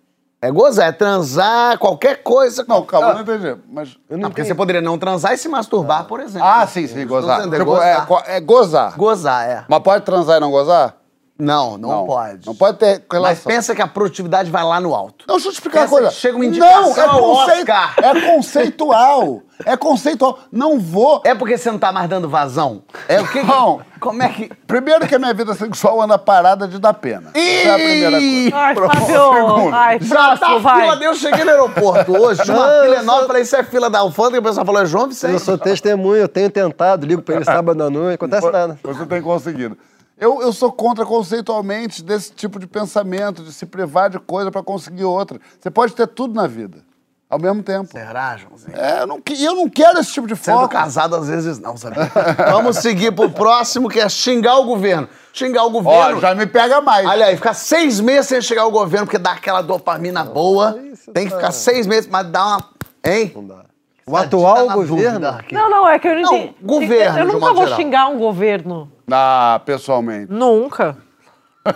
É gozar, é transar, qualquer coisa. Não, calma, eu não Ah, entendi. Mas. não, porque você poderia não transar e se masturbar, por exemplo. Ah, sim, sim, gozar. entendendo, Tipo, gozar. é, é gozar. Gozar, é. Mas pode transar e não gozar? Não, não, pode. Não pode ter Mas relação. pensa que a produtividade vai lá no alto. Não, deixa eu te explicar Pensa uma coisa. que chega uma indicação não, é, ao conceit- Oscar. é conceitual. É conceitual. Não vou. É porque você não tá mais dando vazão? É o que? que- Não. Como é que. Primeiro que a minha vida sexual anda parada de dar pena. Essa é a primeira coisa. Ai. Ai, Já tá próximo, a vai. fila eu cheguei no aeroporto hoje, tinha uma Não, fila eu enorme, sou- falei, isso é fila da alfândega, o pessoal falou, é João Vicente. Eu sou testemunho, eu tenho tentado, ligo pra ele sábado à noite, não acontece nada. Você tem conseguido. Eu, eu sou contra conceitualmente desse tipo de pensamento, de se privar de coisa pra conseguir outra. Você pode ter tudo na vida, ao mesmo tempo. Será, Joãozinho? É, eu não, eu não quero esse tipo de Sendo foco. casado, às vezes não, sabe? Vamos seguir pro próximo, que é xingar o governo. Xingar o Ó, governo. já me pega mais. Olha aí, ficar seis meses sem xingar o governo, porque dá aquela dopamina boa. isso Tem que tá- ficar seis meses, mas dá uma. Hein? Não dá. O atual Tá governo. Não, não, é que eu não Não, entendi. governo, Eu nunca vou geral. xingar um governo. Ah, pessoalmente. Nunca.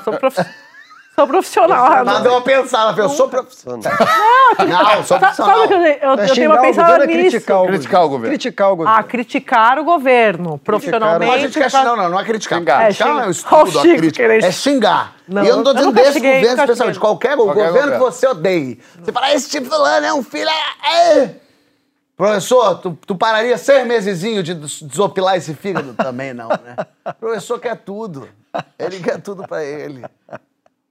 Sou, profi- sou profissional. Ela deu uma pensada, eu sou profissional. Não, sou Sa- profissional. Sabe o que eu, eu, eu É tenho xingar uma pensada é nisso. criticar o Criticar o governo. Criticar o governo. Ah, criticar o governo profissionalmente. Não, a gente quer não, não, não é criticar. Xingar. Criticar É, não é o xingar. Ó, o estudo, crítica. É xingar. Não, e eu não tô eu dizendo desse governo especialmente, qualquer, Qualquer governo governo. que você odeie. Você fala, esse fulano é um filho... é- é." Professor, tu, tu pararia seis mesezinhos de des- desopilar esse fígado? Também não, né? O professor quer tudo. Ele quer tudo pra ele.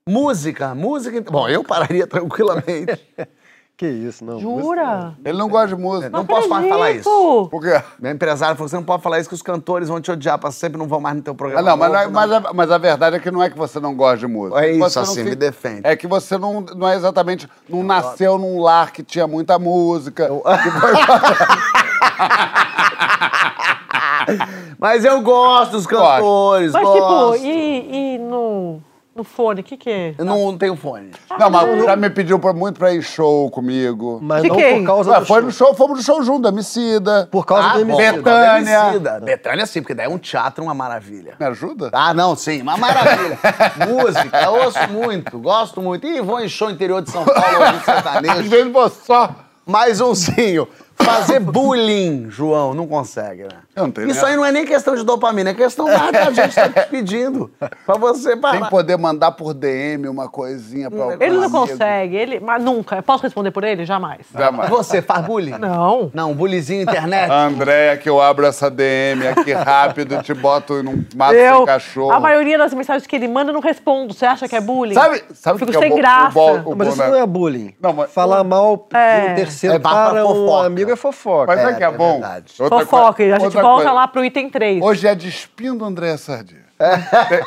Música, música... Bom, eu pararia tranquilamente. Que isso, não. Jura? Ele não gosta de música. Não posso mais falar isso. Por quê? Meu empresário falou, você não pode falar isso que os cantores vão te odiar pra sempre, não vão mais no teu Ah, programa. não, mas, não é- novo, mas, a, mas a verdade é que não é que você não gosta de música. É isso, Você não assim, fi- me defende. É que você não, não é exatamente. Não nasceu num lar que tinha muita música. Mas eu gosto dos cantores, Mas, gosto. tipo, e, e no, no fone, o que que é? Eu não tenho fone. Não, mas já me pediu pra- muito pra ir em show comigo. Mas De não quem? por causa Ué, do foi show. no show, fomos no show junto, da Emicida. Por causa do bom, MC. Betânia. Betânia. Betânia sim, porque daí é um teatro, uma maravilha. Me ajuda? Ah, não, sim, uma maravilha. Música, eu ouço muito, gosto muito. E vou em show interior de São Paulo, ouvir Às sertanejo. vezes vou só. Mais umzinho. Fazer bullying, João, não consegue, né? Eu não tenho Isso aí não é nem questão de dopamina, é questão da gente tá te pedindo. Pra você parar. poder mandar por DM uma coisinha pra algum Ele não amigo. consegue, ele, mas nunca. Eu posso responder por ele? Jamais. Jamais. Você faz bullying? Não. Não, bullyingzinho internet. Andréia, que eu abro essa DM aqui rápido, te boto num mato Eu, sem cachorro. a maioria das mensagens que ele manda eu não respondo. Você acha que é bullying? Sabe, sabe o Fico que é sem o bo- graça. O o Mas isso né? não é bullying. Não, mas- Falar mal É. de um terceiro É para um amigo é fofoca. Mas É, o que é, é bom? verdade. Outra Fofoca, a gente volta coisa. lá pro item 3. Hoje é despindo Andréa Sardinha. Tem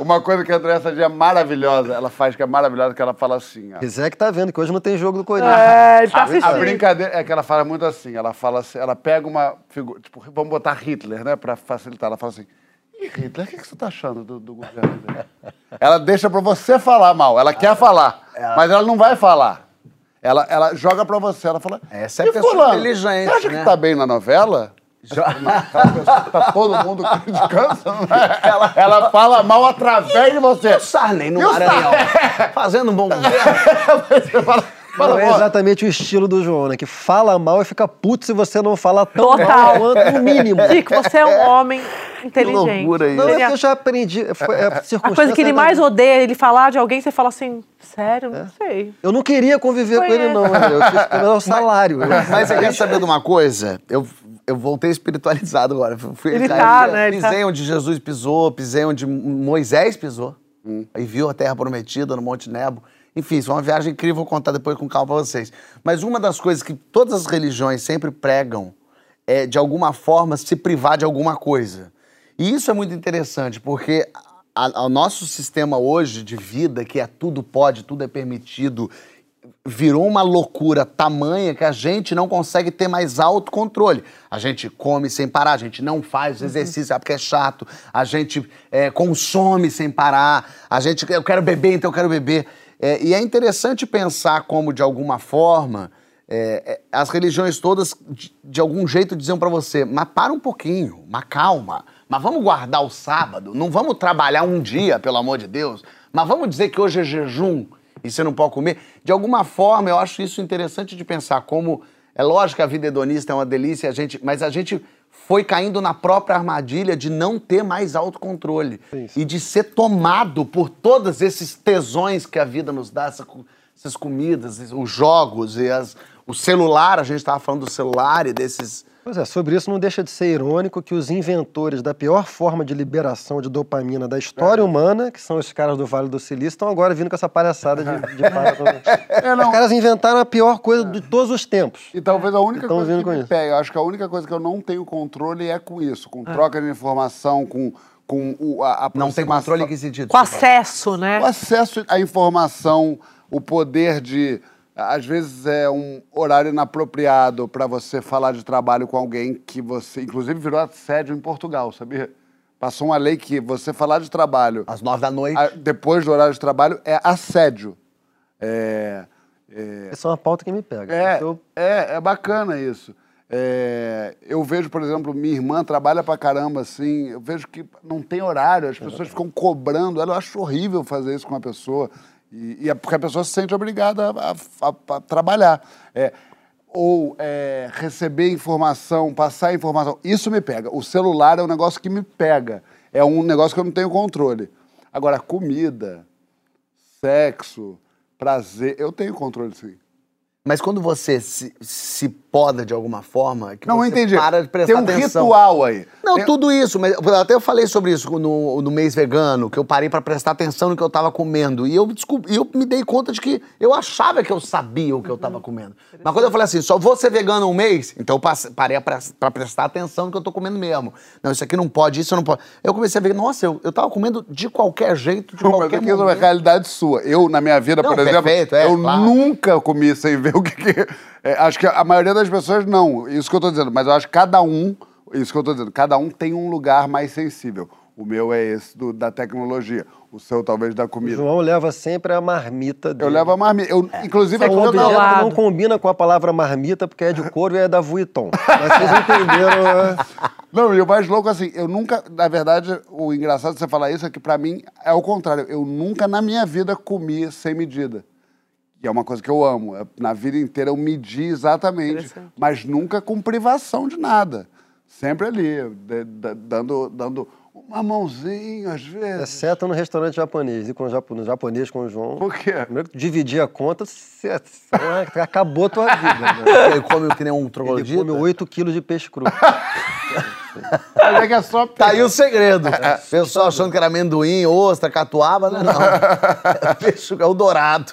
Uma coisa que a Andréa Sardinha é maravilhosa, ela faz que é maravilhosa, que ela fala assim, ó. Quiser que tá vendo que hoje não tem jogo do Corinthians. É, ele tá A, a assistindo. brincadeira é que ela fala muito assim, ela fala assim, ela pega uma figura, tipo, vamos botar Hitler, né, pra facilitar, ela fala assim, Hitler, o que, que você tá achando do, do governo dele? Ela deixa pra você falar mal, ela quer falar, mas ela não vai falar. Ela, ela joga pra você, ela fala, Essa é "E pessoa fulano, inteligente, Você acha né?" que tá bem na novela? Que tá todo mundo criticando, não é? ela, ela fala mal através de você. O Sarney no E Maranhão, fazendo um bom governo. Você fala, fala, Não é "Ó, exatamente o estilo do João, né? Que fala mal e fica puto se você não fala tão Total. mal quanto no mínimo. Chico, você é um homem inteligente. loucura isso. Não, é que eu já aprendi. Foi, é, A coisa que ele mais odeia é ele falar de alguém, você fala assim, sério, É. não sei. Eu não queria conviver com ele, não. né? Eu pelo meu salário. Mas você quer saber de uma coisa? Eu eu voltei espiritualizado agora. Fui, Ele aí, tá, né? Ele Pisei tá- onde Jesus pisou, pisei onde Moisés pisou. Aí viu a terra prometida no Monte Nebo. Enfim, isso é uma viagem incrível, vou contar depois com calma pra vocês. Mas uma das coisas que todas as religiões sempre pregam é, de alguma forma, se privar de alguma coisa. E isso é muito interessante, porque o nosso sistema hoje de vida, que é tudo pode, tudo é permitido, virou uma loucura tamanha que a gente não consegue ter mais autocontrole. A gente come sem parar, a gente não faz exercício ah, porque é chato, a gente é, consome sem parar, a gente, eu quero beber, então eu quero beber. É, e é interessante pensar como, de alguma forma, é, é, as religiões todas, de, de algum jeito, diziam pra você, mas para um pouquinho, mas calma, mas vamos guardar o sábado, não vamos trabalhar um dia, pelo amor de Deus, mas vamos dizer que hoje é jejum e você não pode comer. De alguma forma, eu acho isso interessante de pensar como é lógico que a vida hedonista é uma delícia, a gente, mas a gente foi caindo na própria armadilha de não ter mais autocontrole e de ser tomado por todos esses tesões que a vida nos dá, essa essas comidas, os jogos e as, o celular. A gente estava falando do celular e desses Pois é, sobre isso não deixa de ser irônico que os inventores da pior forma de liberação de dopamina da história humana, que são os caras do Vale do Silício, estão agora vindo com essa palhaçada de, de para. Os caras inventaram a pior coisa de todos os tempos. E talvez a única coisa vindo que com me isso. pega, eu acho que a única coisa que eu não tenho controle é com isso, com troca de informação, com, com o, a, a não tem controle em que sentido? Com acesso, né? O acesso à informação, o poder de. Às vezes é um horário inapropriado para você falar de trabalho com alguém que você. Inclusive virou assédio em Portugal, sabia? Passou uma lei que você falar de trabalho. Às nove da noite. a- depois do horário de trabalho é assédio. É. é Essa é uma pauta que me pega. é, Eu- é, é bacana isso. É, eu vejo, por exemplo, minha irmã trabalha pra caramba, assim, eu vejo que não tem horário, as pessoas ficam cobrando ela, eu acho horrível fazer isso com uma pessoa, e, e é porque a pessoa se sente obrigada a, a- a trabalhar. É, ou é, receber informação, passar informação, isso me pega. O celular é um negócio que me pega, é um negócio que eu não tenho controle. Agora, comida, sexo, prazer, eu tenho controle sim. Mas quando você se, se poda de alguma forma, é que Não, você eu entendi. para de prestar Tem um atenção. ritual aí. Não, Tem- tudo isso, mas até eu falei sobre isso no, no mês vegano, que eu parei pra prestar atenção no que eu tava comendo. E eu, desculpa, eu me dei conta de que eu achava que eu sabia o que eu tava comendo. Mas quando eu falei assim, só vou ser vegano um mês, então eu parei pra, pra prestar atenção no que eu tô comendo mesmo. Não, isso aqui não pode, isso não pode. Eu comecei a ver, nossa, eu, eu tava comendo de qualquer jeito, de Mas qualquer aquilo é uma momento. realidade sua. Eu, na minha vida, Não, por exemplo, perfeito, é, eu claro. nunca comi sem ver o que. que- é, acho que a maioria das pessoas não. Isso que eu tô dizendo. Mas eu acho que cada um. Isso que eu tô dizendo. Cada um tem um lugar mais sensível. O meu é esse do- da tecnologia. O seu, talvez, da O comida. João leva sempre a marmita dele. Eu levo a marmita. Eu, inclusive, É um objeto não combina com a palavra marmita, porque é de couro e é da Vuitton. Mas vocês entenderam. né? Não, e o mais louco, assim, eu nunca, na verdade, o engraçado de você falar isso é que pra mim é o contrário. Eu nunca na minha vida comi sem medida. E é uma coisa que eu amo. É, Na vida inteira eu medi exatamente, mas nunca com privação de nada. Sempre ali, de- de- dando, dando uma mãozinha às vezes. Exceto no restaurante japonês. E com o japo- no japonês com o João. Por quê? Primeiro que tu dividir a conta, você, você- acabou a tua vida. Né? Ele come que nem um Ele troglodita. come 8 quilos de peixe cru. Mas é que é só Tá aí o segredo. O pessoal achando que era amendoim, ostra, catuaba, né? Não. É peixe, é o dourado.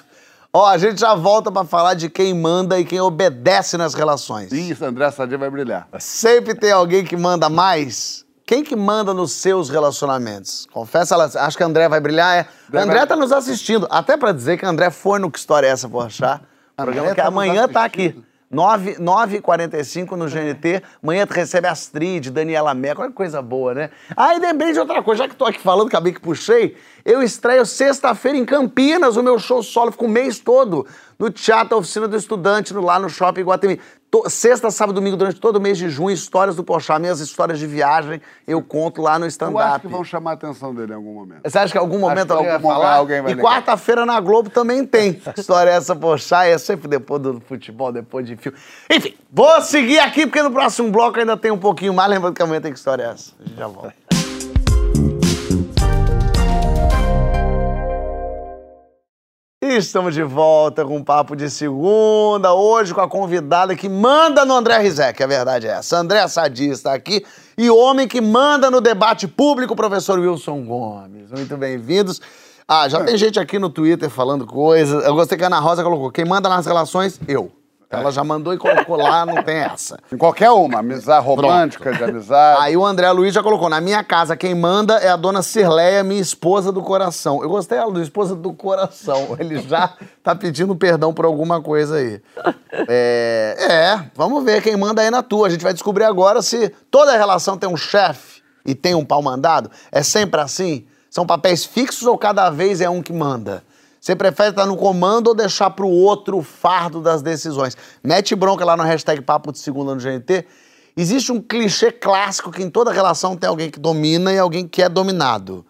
Ó, a gente já volta pra falar de quem manda e quem obedece nas relações. Isso, André Sadia vai brilhar. Sempre tem alguém que manda mais. Quem que manda nos seus relacionamentos? Confessa, ela, acho que André vai brilhar. É. André André vai- tá nos assistindo. Até pra dizer que André foi no Que História é Essa, por achar. Programa que tá amanhã tá aqui. Assistindo. 9, 9h45 no GNT. Amanhã tu recebe Astrid, Daniela Meca. Olha que coisa boa, né? Ah, e lembrei de outra coisa. Já que tô aqui falando, acabei que puxei. Eu estreio sexta-feira em Campinas o meu show solo. Fico o mês todo no Teatro Oficina do Estudante, no- lá no Shopping Guatemi. Sexta, sábado, domingo, durante todo o mês de junho, histórias do Pochá, minhas histórias de viagem, eu conto lá no Eu acho stand-up. que vão chamar a atenção dele em algum momento. Você acha que em algum momento alguém vai algum falar? momento alguém vai e quarta-feira na Globo também tem. História essa, poxa, é sempre depois do futebol, depois de filme. Enfim, vou seguir aqui porque no próximo bloco ainda tem um pouquinho mais. Lembrando que amanhã tem que história essa. A gente já volta. Estamos de volta com um papo de segunda, hoje com a convidada que manda no André Rizek, a verdade é essa. André Sadi está aqui e o homem que manda no debate público, o professor Wilson Gomes. Muito bem-vindos. Ah, já tem gente aqui no Twitter falando coisas. Eu gostei que a Ana Rosa colocou: quem manda nas relações, eu. Ela já mandou e colocou lá, não tem essa. Em qualquer uma, amizade romântica, de amizade. Aí o André Luiz já colocou: na minha casa, quem manda é a dona Cirleia, minha esposa do coração. Eu gostei dela, do esposa do coração. Ele já tá pedindo perdão por alguma coisa aí. É, é, vamos ver quem manda aí na tua. A gente vai descobrir agora se toda relação tem um chefe e tem um pau mandado. É sempre assim? São papéis fixos ou cada vez é um que manda? Você prefere estar no comando ou deixar pro outro o fardo das decisões? Mete bronca lá no hashtag Papo de Segunda no GNT. Existe um clichê clássico que em toda relação tem alguém que domina e alguém que é dominado.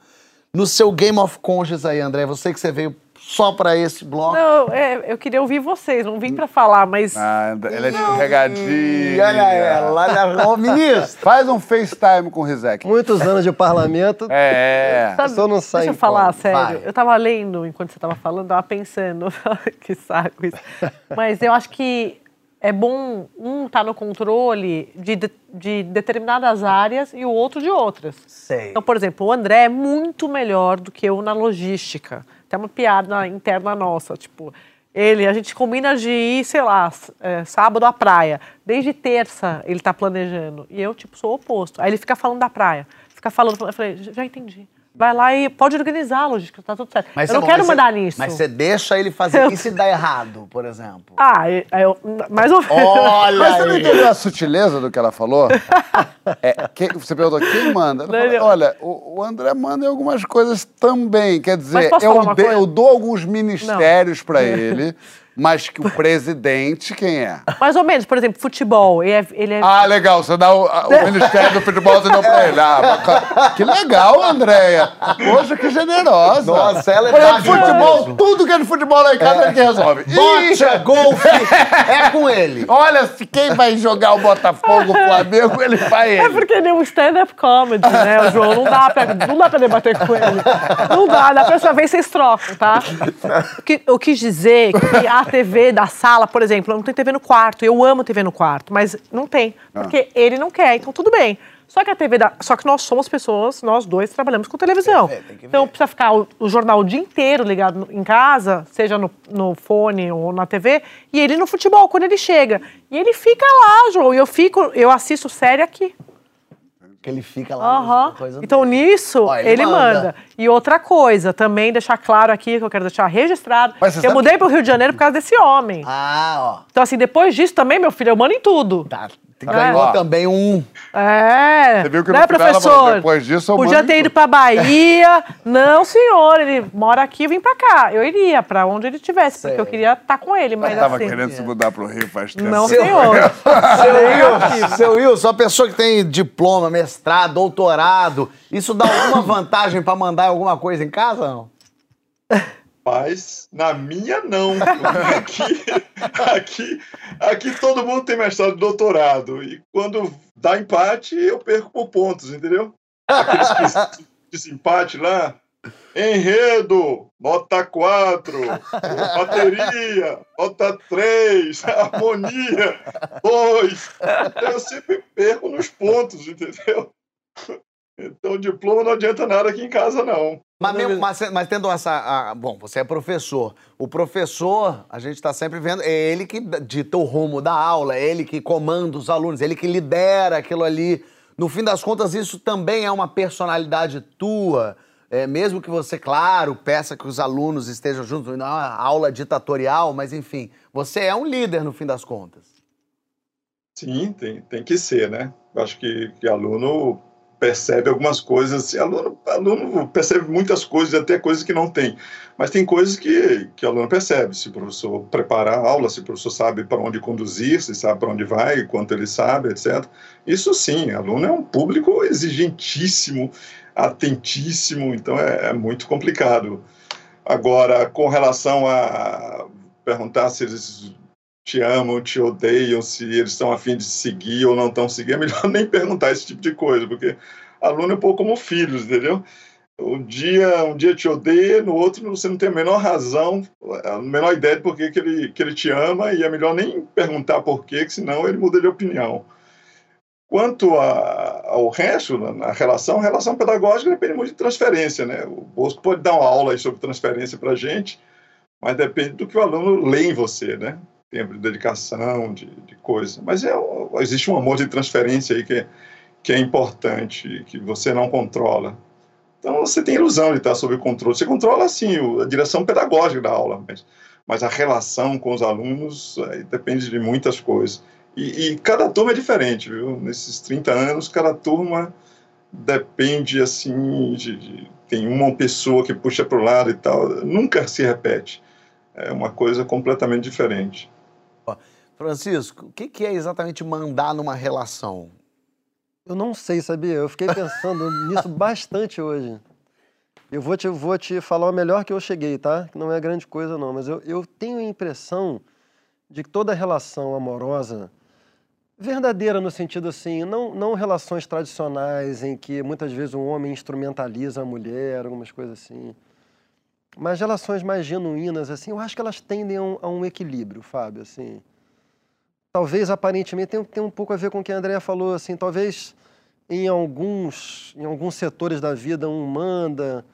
No seu Game of Conscience aí, André, você que você veio só pra esse bloco. Não, é, eu queria ouvir vocês, não vim pra falar, mas. Ah, ela é escorregadinha. Olha ela, olha o ministro. Faz um FaceTime com o Rizek. Muitos anos de parlamento. É. Pessoa não sai Deixa eu falar como. sério. Vai. Eu tava lendo enquanto você tava falando, tava pensando. que saco isso. Mas eu acho que é bom um estar no controle de, de, de determinadas áreas e o outro de outras. Sei. Então, por exemplo, o André é muito melhor do que eu na logística. Tem uma piada interna nossa, tipo, ele, a gente combina de ir, sei lá, é, sábado à praia. Desde terça ele tá planejando. E eu, tipo, sou o oposto. Aí ele fica falando da praia. Fica falando, eu falei, já entendi. Vai lá e pode organizar a logística, tá tudo certo. eu você não quero mas você- mandar nisso. Mas você deixa ele fazer. Eu- E se dá errado, por exemplo? Ah, eu, eu- mais ou menos. Olha Mas você não entendeu a sutileza do que ela falou? É, quem- você perguntou quem manda? Olha, o, o André manda em algumas coisas também. Quer Mas dizer, eu, eu dou alguns ministérios pra ele, mas que o presidente, quem é? Mais ou menos, por exemplo, futebol. Ele é. Ele é Ah, legal, você dá o, a- o Ministério do Futebol, você deu pra ele. Ah, bacana. Que legal, Andréia. Poxa, que generosa. Nossa, ela é Por exemplo, futebol, mesmo. tudo que é de futebol lá em casa, ele que resolve. Bocha, Ih, golfe, é com ele. Olha, se quem vai jogar o Botafogo, o Flamengo, ele vai É ele. porque ele é um stand-up comedy, né, o João? Não dá, pra, não dá pra debater com ele. Não dá, da próxima vez vocês trocam, tá? O que, eu quis dizer que a TV da sala, por exemplo, não tem TV no quarto. Eu amo TV no quarto, mas não tem. Porque ele não quer, então tudo bem. Só que a TV da. Só que nós somos pessoas, nós dois trabalhamos com televisão. Tem que ver, tem que. Então precisa ficar o, o jornal o dia inteiro ligado em casa, seja no, no fone ou na TV, e ele no futebol, quando ele chega. E ele fica lá, João, e eu fico, eu assisto série aqui. Que ele fica lá. Na coisa Então, nisso, Ó, ele ele, manda. manda. E outra coisa, também deixar claro aqui, que eu quero deixar registrado, Mas que eu mudei pro Rio de Janeiro por causa desse homem. Ah, ó. Então, assim, depois disso também, meu filho, eu mando em tudo. Tá. Ganhou Ó. também um. É. Você viu que né, final ela falou, professor? depois disso eu Podia ter ido pra Bahia. Não, senhor, ele mora aqui, eu vim pra cá. Eu iria pra onde ele estivesse, porque eu queria estar com ele, mas Eu tava assim... querendo se mudar pro Rio faz tempo. Não, senhor. Seu Will, seu Will, só pessoa que tem diploma, mestrado, doutorado, isso dá alguma vantagem pra mandar alguma coisa em casa, não? Mas na minha, não. Aqui, aqui, aqui todo mundo tem mestrado e doutorado. E quando dá empate, eu perco por pontos, entendeu? Aqueles que desempate lá. Enredo, nota 4. Bateria, nota 3. Harmonia, 2. Eu sempre perco nos pontos, entendeu? Então, diploma não adianta nada aqui em casa, não. Mas, mesmo- mas, mas tendo essa. a- bom, você é professor. O professor, a gente está sempre vendo, é ele que dita o rumo da aula, é ele que comanda os alunos, é ele que lidera aquilo ali. No fim das contas, isso também é uma personalidade tua. É, mesmo que você, claro, peça que os alunos estejam juntos, não é uma aula ditatorial, mas enfim, você é um líder no fim das contas. Sim, tem, tem que ser, né? Acho que, que aluno percebe algumas coisas, aluno, aluno percebe muitas coisas, até coisas que não tem, mas tem coisas que, que o aluno percebe, se o professor preparar a aula, se o professor sabe para onde conduzir, se sabe para onde vai, quanto ele sabe, etc. Isso sim, aluno é um público exigentíssimo, atentíssimo, então é, é muito complicado. Agora, com relação a perguntar se eles te amam, te odeiam, se eles estão afim de seguir ou não estão seguindo, é melhor nem perguntar esse tipo de coisa, porque aluno é um pouco como filhos, entendeu? Um dia, um dia te odeia, no outro você não tem a menor razão, a menor ideia de por que, que, ele, que ele te ama, e é melhor nem perguntar por quê, que senão ele muda de opinião. Quanto a, ao resto, na, na, relação, a relação pedagógica depende muito de transferência, né? O Bosco pode dar uma aula sobre transferência para a gente, mas depende do que o aluno lê em você, né? Tempo de dedicação, de, de coisa. Mas é, existe um amor de transferência aí que é, que é importante, que você não controla. Então você tem ilusão de estar sob controle. Você controla, sim, a direção pedagógica da aula, mas, mas a relação com os alunos depende de muitas coisas. E, e, cada turma é diferente, viu? Nesses 30 anos, cada turma depende, assim, de, de tem uma pessoa que puxa para o lado e tal. Nunca se repete. É uma coisa completamente diferente. Francisco, o que é exatamente mandar numa relação? Eu não sei, sabia? Eu fiquei pensando nisso bastante hoje. Eu vou te, vou te falar o melhor que eu cheguei, tá? Que não é grande coisa, não. Mas eu, eu tenho a impressão de que toda relação amorosa verdadeira no sentido assim, não, não relações tradicionais em que muitas vezes um homem instrumentaliza a mulher, algumas coisas assim. Mas relações mais genuínas, assim, eu acho que elas tendem a um, a um equilíbrio, Fábio, assim. Talvez, aparentemente, tem, tem um pouco a ver com o que a Andrea falou, assim, talvez em alguns, em alguns setores da vida um manda,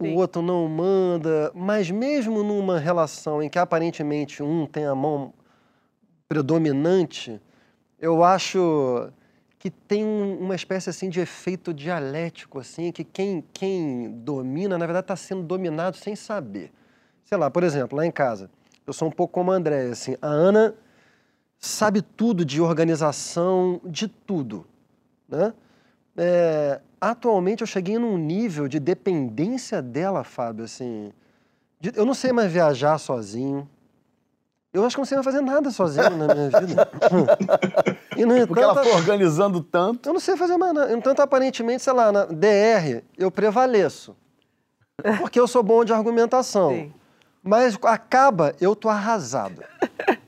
Sim. o outro não manda, mas mesmo numa relação em que aparentemente um tem a mão predominante, eu acho que tem uma espécie assim de efeito dialético assim, que quem, quem domina, na verdade, está sendo dominado sem saber. Sei lá, por exemplo, lá em casa, eu sou um pouco como a André, assim, a Ana sabe tudo de organização, de tudo, né? É, atualmente eu cheguei num nível de dependência dela, Fábio, assim, de, eu não sei mais viajar sozinho, eu acho que não sei mais fazer nada sozinho na minha vida. e, no Porque ela foi organizando tanto. Eu não sei fazer mais nada. Entanto, aparentemente, sei lá, na DR eu prevaleço. Porque eu sou bom de argumentação. Sim. Mas acaba, eu tô arrasado.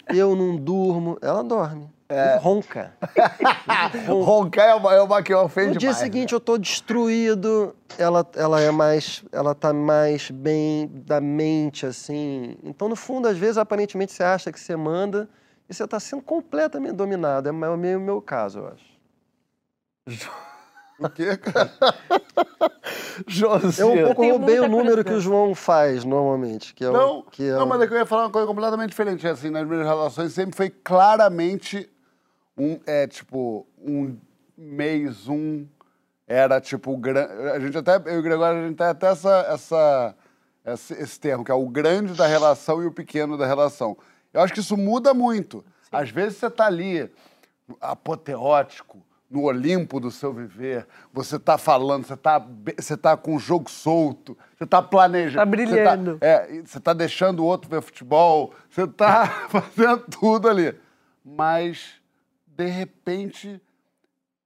Eu não durmo, ela dorme. É. Ronca. Roncar é uma, é uma que ofende No dia mais, seguinte né? eu tô destruído, ela, ela é mais, ela tá mais bem da mente, assim. Então, no fundo, às vezes, aparentemente, você acha que você manda e você tá sendo completamente dominado. É o meu, meu caso, eu acho. O quê, cara? Eu um pouco roubei o número que o João faz normalmente. Que é não, o, que é não o... mas é que eu ia falar uma coisa completamente diferente. Assim, nas minhas relações sempre foi claramente um, é, tipo, um mês, um. Era tipo, a gente até, eu e o Gregório, a gente tem até essa, essa, esse, esse termo, que é o grande da relação e o pequeno da relação. Eu acho que isso muda muito. Sim. Às vezes você tá ali, apoteótico, no Olimpo do seu viver, você está falando, você está você tá com o jogo solto, você está planejando. Está brilhando. Você está é, você tá deixando o outro ver futebol, você está fazendo tudo ali. Mas de repente,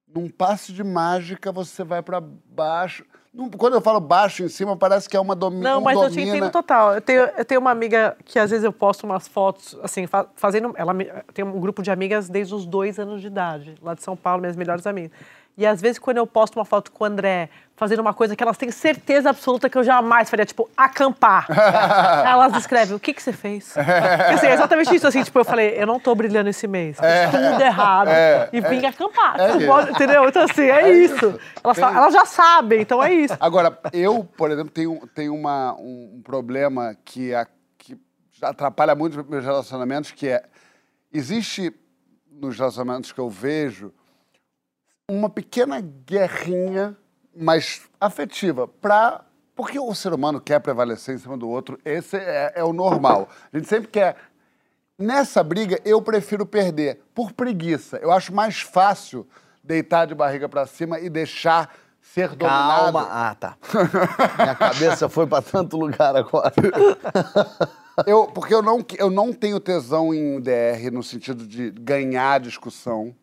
num passe de mágica, você vai para baixo. Quando eu falo baixo em cima, parece que é uma domi Não, um mas domina... eu te entendo total. Eu tenho, eu tenho uma amiga que às vezes eu posto umas fotos, assim, fazendo. Ela tem um grupo de amigas desde os dois anos de idade, lá de São Paulo, minhas melhores amigas. E às vezes, quando eu posto uma foto com o André fazendo uma coisa que elas têm certeza absoluta que eu jamais faria, tipo, acampar. elas escrevem, o que, que você fez? assim, é exatamente isso, assim, tipo, eu falei, eu não tô brilhando esse mês, é. tudo errado, é. e vim é. acampar. É pode, entendeu? Então, assim, é, isso. isso. Elas, falam, elas, já sabem, então é isso. Agora, eu, por exemplo, tenho, tenho uma, um problema que, a, que atrapalha muito os meus relacionamentos, que é, existe nos relacionamentos que eu vejo uma pequena guerrinha mais afetiva para porque o ser humano quer prevalecer em cima do outro, esse é, é, o normal. A gente sempre quer. Nessa briga, eu prefiro perder por preguiça. Eu acho mais fácil deitar de barriga para cima e deixar ser dominado. Calma. Ah, tá. Minha cabeça foi para tanto lugar agora. eu, porque eu não, eu não tenho tesão em DR no sentido de ganhar a discussão.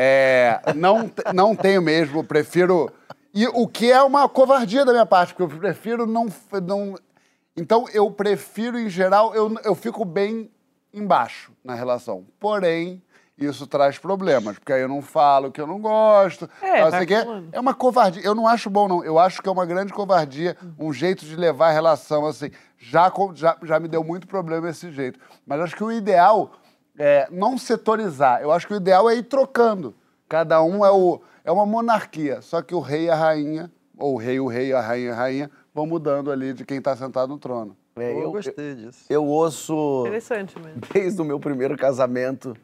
É, não, não tenho mesmo, prefiro. E o que é uma covardia da minha parte, porque eu prefiro não. não então, eu prefiro, em geral, eu, eu fico bem embaixo na relação. Porém, isso traz problemas, porque aí eu não falo que eu não gosto. É, vai sei acumulando. é uma covardia. Eu não acho bom, não. Eu acho que é uma grande covardia, um jeito de levar a relação assim. Já, já, já me deu muito problema esse jeito. Mas acho que o ideal é não setorizar. Eu acho que o ideal é ir trocando. Cada um é, o, é uma monarquia. Só que o rei e a rainha, ou o rei, o rei, a rainha, a rainha, vão mudando ali de quem está sentado no trono. É, eu, eu, gostei disso. eu ouço Interessante mesmo. desde o meu primeiro casamento.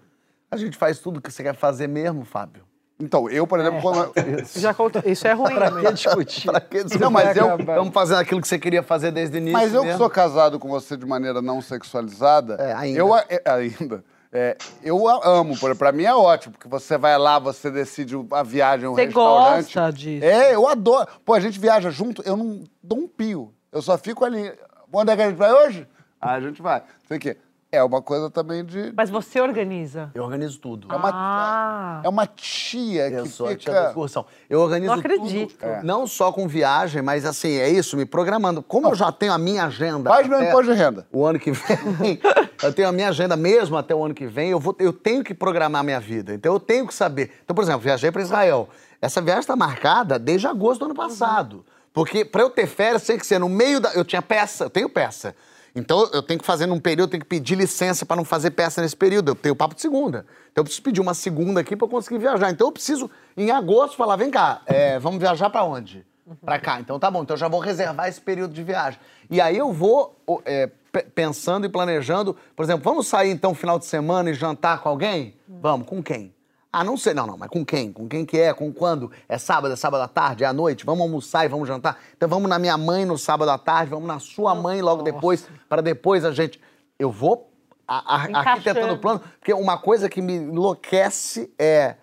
A gente faz tudo que você quer fazer mesmo, Fábio. Então, eu, por exemplo, quando. Já conta- Isso é ruim Pra que discutir? Pra que Não, mas eu- Estamos fazendo aquilo que você queria fazer desde o início. Mas eu que mesmo. sou casado com você de maneira não sexualizada, É, ainda. eu é, ainda. É, eu amo, por- pra mim é ótimo, porque você vai lá, você decide a viagem, o Você restaurante. gosta disso. É, eu adoro. Pô, a gente viaja junto, eu não dou um pio. Eu só fico ali. Onde é que a gente vai hoje? Ah, a gente vai. Sei o quê. É uma coisa também de. Mas você organiza. Eu organizo tudo. É uma, Ah. é uma tia Eu que sou a tia fica. da excursão. Eu organizo Não acredito. tudo. Não só com viagem, mas assim, é isso, me programando. Como eu já tenho a minha agenda. Faz meu imposto de renda. O ano que vem, eu tenho a minha agenda mesmo até o ano que vem, eu, vou, eu tenho que programar a minha vida. Então eu tenho que saber. Então, por exemplo, viajei para Israel. Essa viagem está marcada desde agosto do ano passado. Porque para eu ter férias tem que ser no meio da. Eu tinha peça, eu tenho peça. Então eu tenho que fazer num período, tenho que pedir licença para não fazer peça nesse período. Eu tenho papo de segunda. Então eu preciso pedir uma segunda aqui para conseguir viajar. Então eu preciso, em agosto, falar: vem cá, é, vamos viajar para onde? Para cá. Então tá bom, então eu já vou reservar esse período de viagem. E aí eu vou é, pe- pensando e planejando, por exemplo, vamos sair então final de semana e jantar com alguém? Vamos, com quem? Ah, não sei, não, não, mas com quem? Com quem que é? Com quando? É sábado, é sábado à tarde, é à noite? Vamos almoçar e vamos jantar? Então vamos na minha mãe no sábado à tarde, vamos na sua mãe logo depois, para depois a gente. Eu vou a- a- arquitetando o plano, porque uma coisa que me enlouquece é.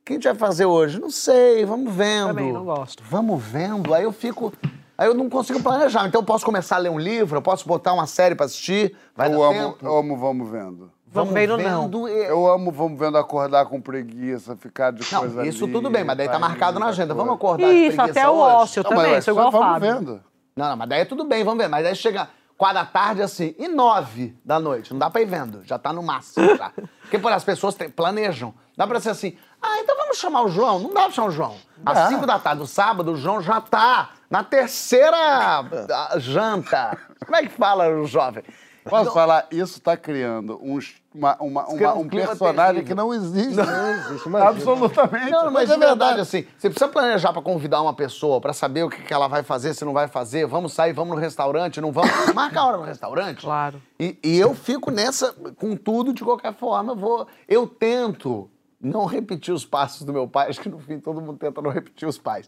O que a gente vai fazer hoje? Não sei, vamos vendo. Também não gosto. Vamos vendo. Aí eu fico. Aí eu não consigo planejar. Então eu posso começar a ler um livro, eu posso botar uma série pra assistir. Vai Eu dar amo, tempo. eu amo Vamos Vendo. Vamos vendo, não. vendo e- Eu amo Vamos Vendo acordar com preguiça, ficar de Não, coisa isso ali, tudo bem, mas daí tá marcado na agenda. Vamos acordar de Isso, preguiça até o hoje? ócio. Eu Não, mas também, é sou igual Vamos Fábio. Vendo. Não, não, mas daí é tudo bem, vamos ver. Mas daí chega quatro da tarde assim, e nove da noite. Não dá pra ir vendo, já tá no máximo já. Porque por as pessoas te- planejam. Dá pra ser assim, ah, então vamos chamar o João. Não dá pra chamar o João. Às cinco da tarde do sábado, o João já tá na terceira ah, janta. Como é que fala o jovem? Posso falar? Isso tá criando uns- uma- uma- uma- um um personagem terrível. que não existe. Não existe, imagina. Absolutamente. Não, mas é verdade, assim, você precisa planejar pra convidar uma pessoa, pra saber o que, que ela vai fazer, se não vai fazer. Vamos sair, vamos no restaurante, não vamos. Marca a hora no restaurante. Claro. E, e eu fico nessa, com tudo, de qualquer forma, eu vou. Eu tento não repetir os passos do meu pai, acho que no fim todo mundo tenta não repetir os pais.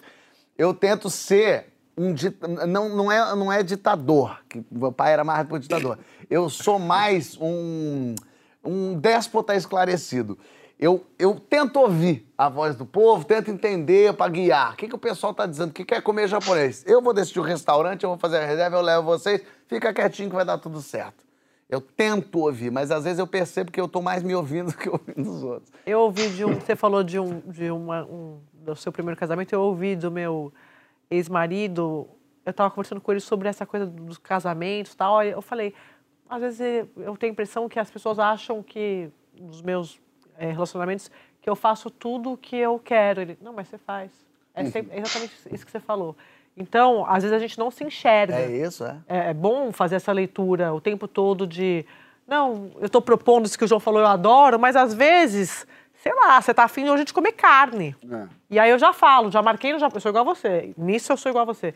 Eu tento ser um dita- não, não, é, não é ditador, que meu pai era mais por ditador. Eu sou mais um, um déspota esclarecido. Eu, eu tento ouvir a voz do povo, tento entender para guiar. O que, que o pessoal está dizendo? O que quer comer japonês? Eu vou decidir o restaurante, eu vou fazer a reserva, eu levo vocês, fica quietinho que vai dar tudo certo. Eu tento ouvir, mas às vezes eu percebo que eu tô mais me ouvindo do que ouvindo os outros. Eu ouvi de um. Você falou de um, de uma, um do seu primeiro casamento. Eu ouvi do meu ex-marido. Eu estava conversando com ele sobre essa coisa dos casamentos, e tal. Eu falei, às vezes eu tenho a impressão que as pessoas acham que nos meus eh, relacionamentos que eu faço tudo o que eu quero. Ele, não, mas você faz. É sempre- é exatamente isso que você falou. Então, às vezes a gente não se enxerga. É isso, é? É, é bom fazer essa leitura o tempo todo de. Não, eu estou propondo isso que o João falou, eu adoro, mas às vezes, sei lá, você tá afim hoje de comer carne. É. E aí eu já falo, já marquei no japonês, eu sou igual a você. Nisso eu sou igual a você.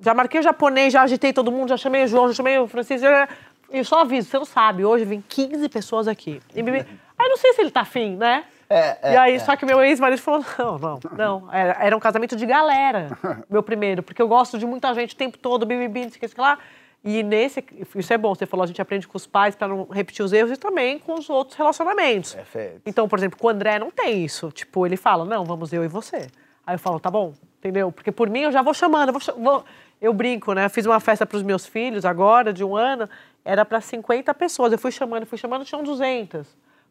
Já marquei o japonês, já agitei todo mundo, já chamei o João, já chamei o Francisco. já- E só aviso, você não sabe, hoje vem 15 pessoas aqui. E me- Aí não sei se ele tá afim, né? É, é, e aí, é. só que meu ex-marido falou: não, não, não. Era, era um casamento de galera, meu primeiro, porque eu gosto de muita gente o tempo todo, bibibi, não sei o que, sei lá. E nesse, isso é bom, você falou, a gente aprende com os pais para não repetir os erros e também com os outros relacionamentos. Perfeito. Então, por exemplo, com o André não tem isso. Tipo, ele fala, não, vamos eu e você. Aí eu falo, tá bom, entendeu? Porque por mim eu já vou chamando, eu, vou vou- eu brinco, né? Fiz uma festa para os meus filhos agora, de um ano, era para 50 pessoas. Eu fui chamando, fui chamando, tinham 200.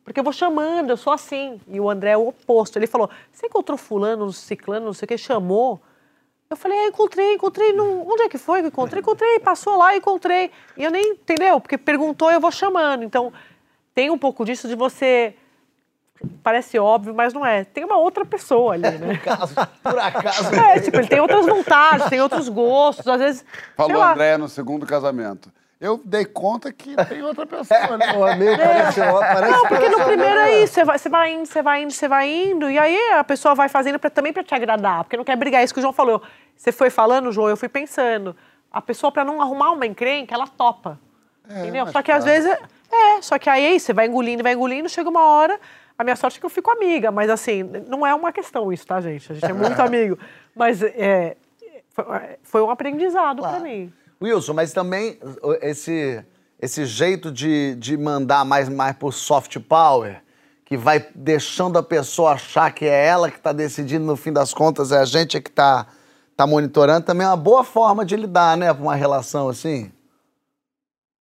Porque eu vou chamando, eu sou assim. E o André é o oposto. Ele falou, você encontrou fulano, ciclano, não sei o que, chamou? Eu falei, ah, encontrei, encontrei. Num... Onde é que foi que eu encontrei? Encontrei, passou lá, encontrei. E eu nem, entendeu? Porque perguntou, eu vou chamando. Então, tem um pouco disso de você parece óbvio, mas não é. Tem uma outra pessoa ali, né? Por acaso. É, tipo, ele tem outras vontades, tem outros gostos, às vezes. Falou. Andréia no segundo casamento. Eu dei conta que tem outra pessoa, né? Pô, meio parece, ó, parece Não, porque no primeiro é isso, você vai, você vai indo, você vai indo, você vai indo, e aí a pessoa vai fazendo pra, também pra te agradar, porque não quer brigar. Isso que o João falou. Você foi falando, João, eu fui pensando. A pessoa, pra não arrumar uma encrenca, ela topa. entendeu? mas Só que às vezes. É, só que aí você vai engolindo, vai engolindo, chega uma hora. A minha sorte é que eu fico amiga, mas assim, não é uma questão isso, tá, gente? A gente é muito amigo. Mas é, foi, foi um aprendizado pra mim. Wilson, mas também o- esse, esse jeito de, de mandar mais, mais por soft power, que vai deixando a pessoa achar que é ela que está decidindo, no fim das contas, é a gente que está tá monitorando, também é uma boa forma de lidar, né, com uma relação assim.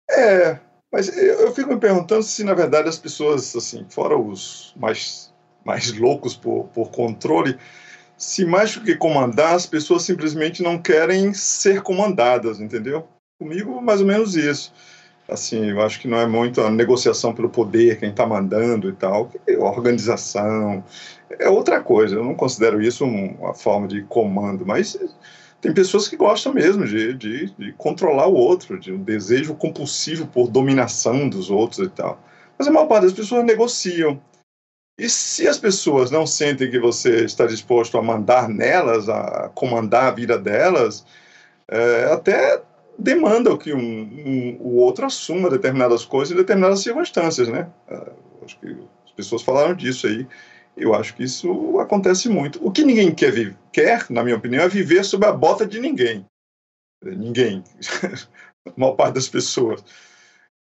É, mas eu, eu fico me perguntando se, na verdade, as pessoas, assim, fora os mais, mais loucos por, por controle, se mais do que comandar, as pessoas simplesmente não querem ser comandadas, entendeu? Comigo, mais ou menos isso. Assim, eu acho que não é muito a negociação pelo poder, quem está mandando e tal, é organização, é outra coisa. Eu não considero isso um- uma forma de comando, mas tem pessoas que gostam mesmo de, de, de controlar o outro, de um desejo compulsivo por dominação dos outros e tal. Mas a maior parte das pessoas negociam. E se as pessoas não sentem que você está disposto a mandar nelas, a comandar a vida delas, é, até demandam que um, um- o outro assuma determinadas coisas em determinadas circunstâncias, né? Ah, acho que as pessoas falaram disso aí. Eu acho que isso acontece muito. O que ninguém quer, quer, na minha opinião, é viver sob a bota de ninguém. Ninguém. a maior parte das pessoas.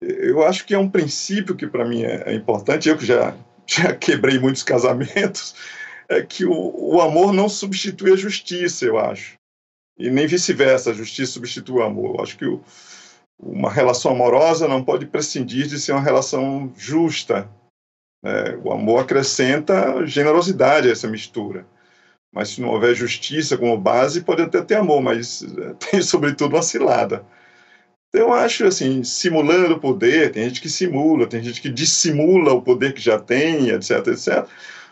Eu acho que é um princípio que para mim é, é importante. Eu que já, já quebrei muitos casamentos, é que o, o amor não substitui a justiça, eu acho. E nem vice-versa, a justiça substitui o amor. Eu acho que o- uma relação amorosa não pode prescindir de ser uma relação justa. né? o amor acrescenta generosidade a essa mistura. Mas se não houver justiça como base, pode até ter amor, mas eh, tem sobretudo uma cilada. Então, eu acho assim, simulando o poder, tem gente que simula, tem gente que dissimula o poder que já tem, etc, etc.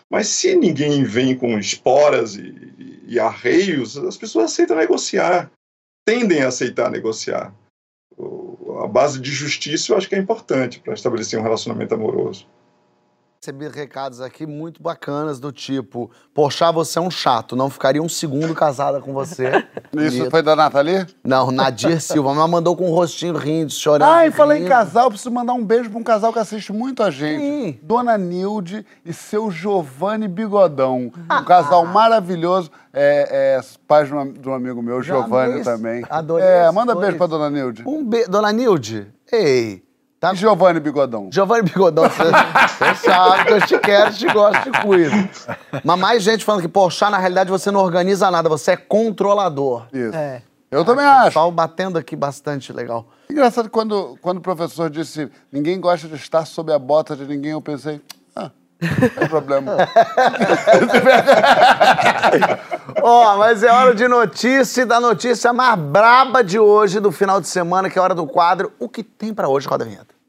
Mas se ninguém vem com esporas e, e- arreios, as pessoas aceitam negociar, tendem a aceitar negociar. A base de justiça eu acho que é importante para estabelecer um relacionamento amoroso. Recebi recados aqui muito bacanas do tipo, Poxa, você é um chato, não ficaria um segundo casada com você. Isso foi da Nathalie? Não, Nadir Silva, mas mandou com um rostinho rindo, chorando. Ai, falei em casal, preciso mandar um beijo pra um casal que assiste muito a gente. Sim. Dona Nilde e seu Giovanni Bigodão. Ah. Um casal maravilhoso. É, é pais de um, amigo meu, Giovanni também. adorei É, esses manda beijo pra Dona Nilde. Um be... Dona Nilde, ei, tá E Giovanni Bigodão. Giovanni Bigodão, você, você sabe que eu te quero, te gosto, te cuido. Mas mais gente falando que, poxa, na realidade você não organiza nada, você é controlador. Isso. É. Eu também acho. Pessoal batendo aqui bastante legal. Engraçado que quando, quando o professor disse ninguém gosta de estar sob a bota de ninguém, eu pensei, ah, não tem problema. Ó, mas é hora de notícia e da notícia mais braba de hoje, do final de semana, que é hora do quadro. O que tem pra hoje, roda a vinheta.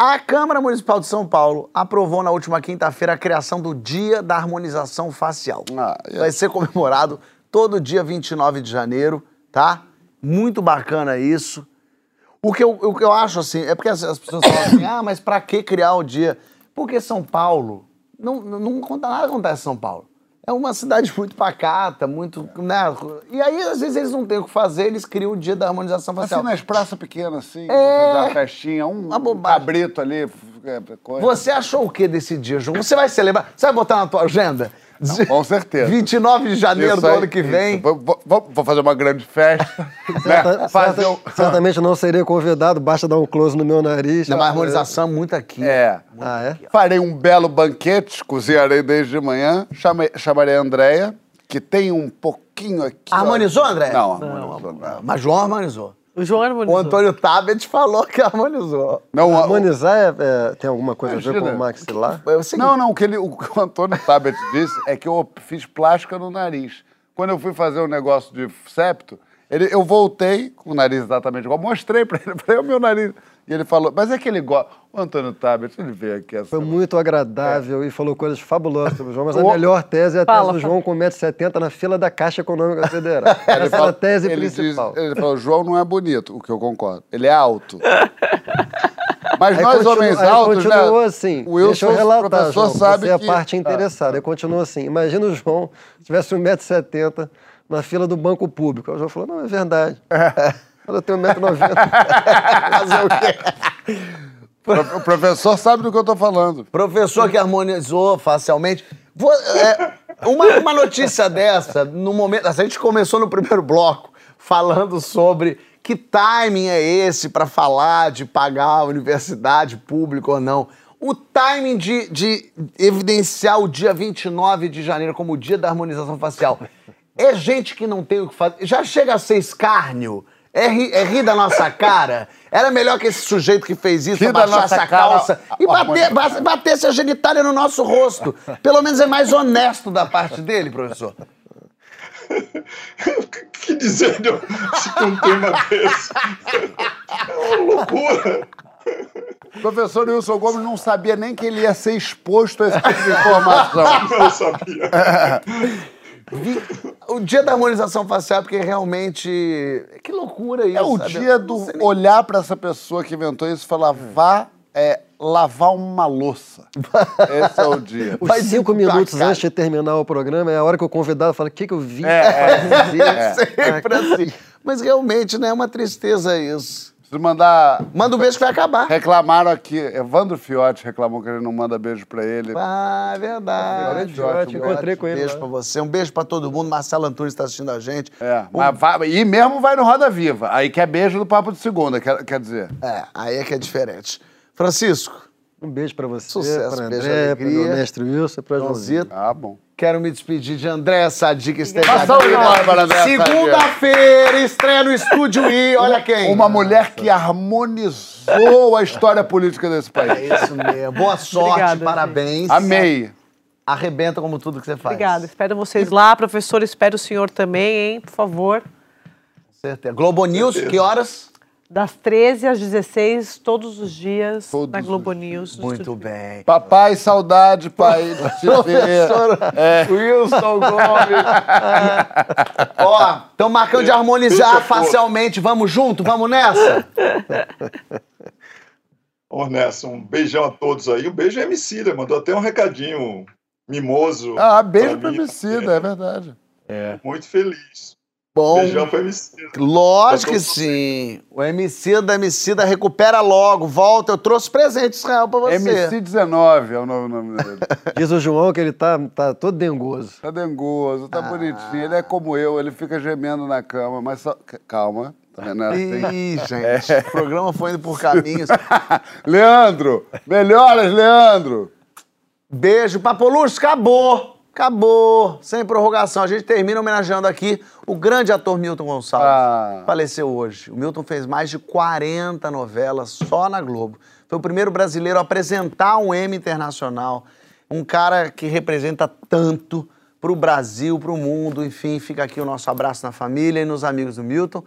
A Câmara Municipal de São Paulo aprovou na última quinta-feira a criação do Dia da Harmonização Facial. Ah, é. Vai ser comemorado todo dia 29 de janeiro, tá? Muito bacana isso. O que eu, o que eu acho assim, é porque as, as pessoas falam assim, ah, mas pra que criar o dia? Porque São Paulo, não, não, não conta nada acontece em São Paulo. É uma cidade muito pacata, muito. Né? E aí, às vezes, eles não têm o que fazer, eles criam o dia da harmonização facial. Assim, nas praças pequenas, assim, É. fazer uma festinha, um, Uma um cabrito ali, é, coisa. Você achou o que desse dia, João? Você vai celebrar? Você vai botar na tua agenda? com certeza. 29 de janeiro Isso do aí, ano que vem. Vou, fazer uma grande festa. Né? Fazer um... Certamente não seria convidado, basta dar um close no meu nariz. Não, mas harmonização muito aqui. É. Ah, é? Farei um belo banquete, cozinharei desde de manhã. Chamei, chamarei a Andréia, que tem um pouquinho aqui. ó. Harmonizou, André? Não, harmonizou. Não, Mas João harmonizou. O João O harmonizou. Antônio Tabet falou que harmonizou. não, o- Harmonizar é- é- tem alguma coisa a ver com Imagina. o maxilar? O seguinte, Não, não, o que, ele, o que o Antônio Tabet disse é que eu fiz plástica no nariz. Quando eu fui fazer o negócio de septo, Ele, eu voltei com o nariz exatamente igual, mostrei pra ele, falei, é o meu nariz. E ele falou, mas é que ele gosta. O Antônio Tabet, ele veio aqui essa. Foi muito agradável e falou coisas fabulosas sobre o João, mas a O- melhor tese é a tese Fala, do. João com 1,70m na fila da Caixa Econômica Federal. Ele Essa era fala- a tese ele diz- principal. ele falou, João não é bonito, o que eu concordo. Ele é alto. Mas Aí nós, continu- homens aí altos, né? continuou assim. O Wilson, Deixa eu relatar, professor, João, sabe você é a que... parte interessada. Aí continuou assim. Imagina o João tivesse 1,70m na fila do banco público. Aí o João falou, não, é verdade. Eu tenho 1,90m. Fazer o quê? O professor sabe do que eu tô falando. Professor que harmonizou facialmente. É, uma, uma notícia dessa, no momento. A gente começou no primeiro bloco falando sobre que timing é esse para falar de pagar a universidade pública ou não. O timing de, de evidenciar o dia 29 de janeiro como o dia da harmonização facial. É gente que não tem o que fazer. Já chega a ser escárnio. É rir, é rir da nossa cara. Era melhor que esse sujeito que fez isso abaixasse nossa a cara, calça e a- a- bater, ba- batesse a genitália no nosso rosto. Pelo menos é mais honesto da parte dele, professor. O que- dizer de um- se tem um tema desse? É uma loucura. O professor Wilson Gomes não sabia nem que ele ia ser exposto a esse tipo de informação. Não sabia. O dia da harmonização facial, porque realmente. Que loucura isso. É o sabe? dia do nem- olhar pra essa pessoa que inventou isso e falar, vá é, lavar uma louça. Esse é o dia. Os Vai cinco minutos antes de terminar o programa é a hora que o convidado fala: o que, que eu vim É, fazer? é. Sempre assim. Mas realmente, né? É uma tristeza isso. Preciso mandar. Manda um beijo que vai acabar. Reclamaram aqui. Evandro Fiotti reclamou que ele não manda beijo pra ele. Ah, é verdade. Fiotti, Fiotti, encontrei com Um ele beijo lá. pra você, um beijo pra todo mundo. Marcelo Antunes está assistindo a gente. É, Um- mas vai- e mesmo vai no Roda Viva. Aí quer beijo do Papo de Segunda, quer, quer dizer. É, aí é que é diferente. Francisco, Um beijo pra você, Sucesso, pra beijo, André, pro alegria. meu mestre Wilson, pra Joãozinho. Ah, bom. Quero me despedir de André Sadi, que esteve aqui. Segunda-feira, estreia no Estúdio I, olha quem. Uma mulher que harmonizou a história política desse É país. isso mesmo. Boa sorte, Obrigada, parabéns. Amei. Arrebenta como tudo que você faz. Obrigada. Espero vocês lá, professor. Espero o senhor também, hein? Por favor. Certeza. Globo News, que horas? Das 13 às 16, todos os dias, Todos na os Globo News. Muito bem. Papai, saudade, pai. ver. É. Wilson Gomes. Ó, estão marcando de harmonizar facialmente. Vamos junto? Vamos nessa? Ô, Nessa, um beijão a todos aí. O beijo é Emicida, mandou até um recadinho mimoso. Ah, beijo pra mim. Emicida, é verdade. Muito feliz. Bom, Beijão pro Emicida. lógico que Tá sim. O MC da MC da recupera logo. Volta, eu trouxe presente Israel pra você. MC19 é o novo nome dele. Diz o João que ele tá, tá todo dengoso. Tá dengoso, tá bonitinho. Ele é como eu, ele fica gemendo na cama, mas só. Calma, tá vendo? Tem- Ih, gente, o programa foi indo por caminhos. Leandro! Melhoras, Leandro! Beijo, Papolucci, acabou. Acabou, sem prorrogação. A gente termina homenageando aqui o grande ator Milton Gonçalves. Ah. Faleceu hoje. O Milton fez mais de 40 novelas só na Globo. Foi o primeiro brasileiro a apresentar um Emmy internacional. Um cara que representa tanto para o Brasil, para o mundo. Enfim, fica aqui o nosso abraço na família e nos amigos do Milton.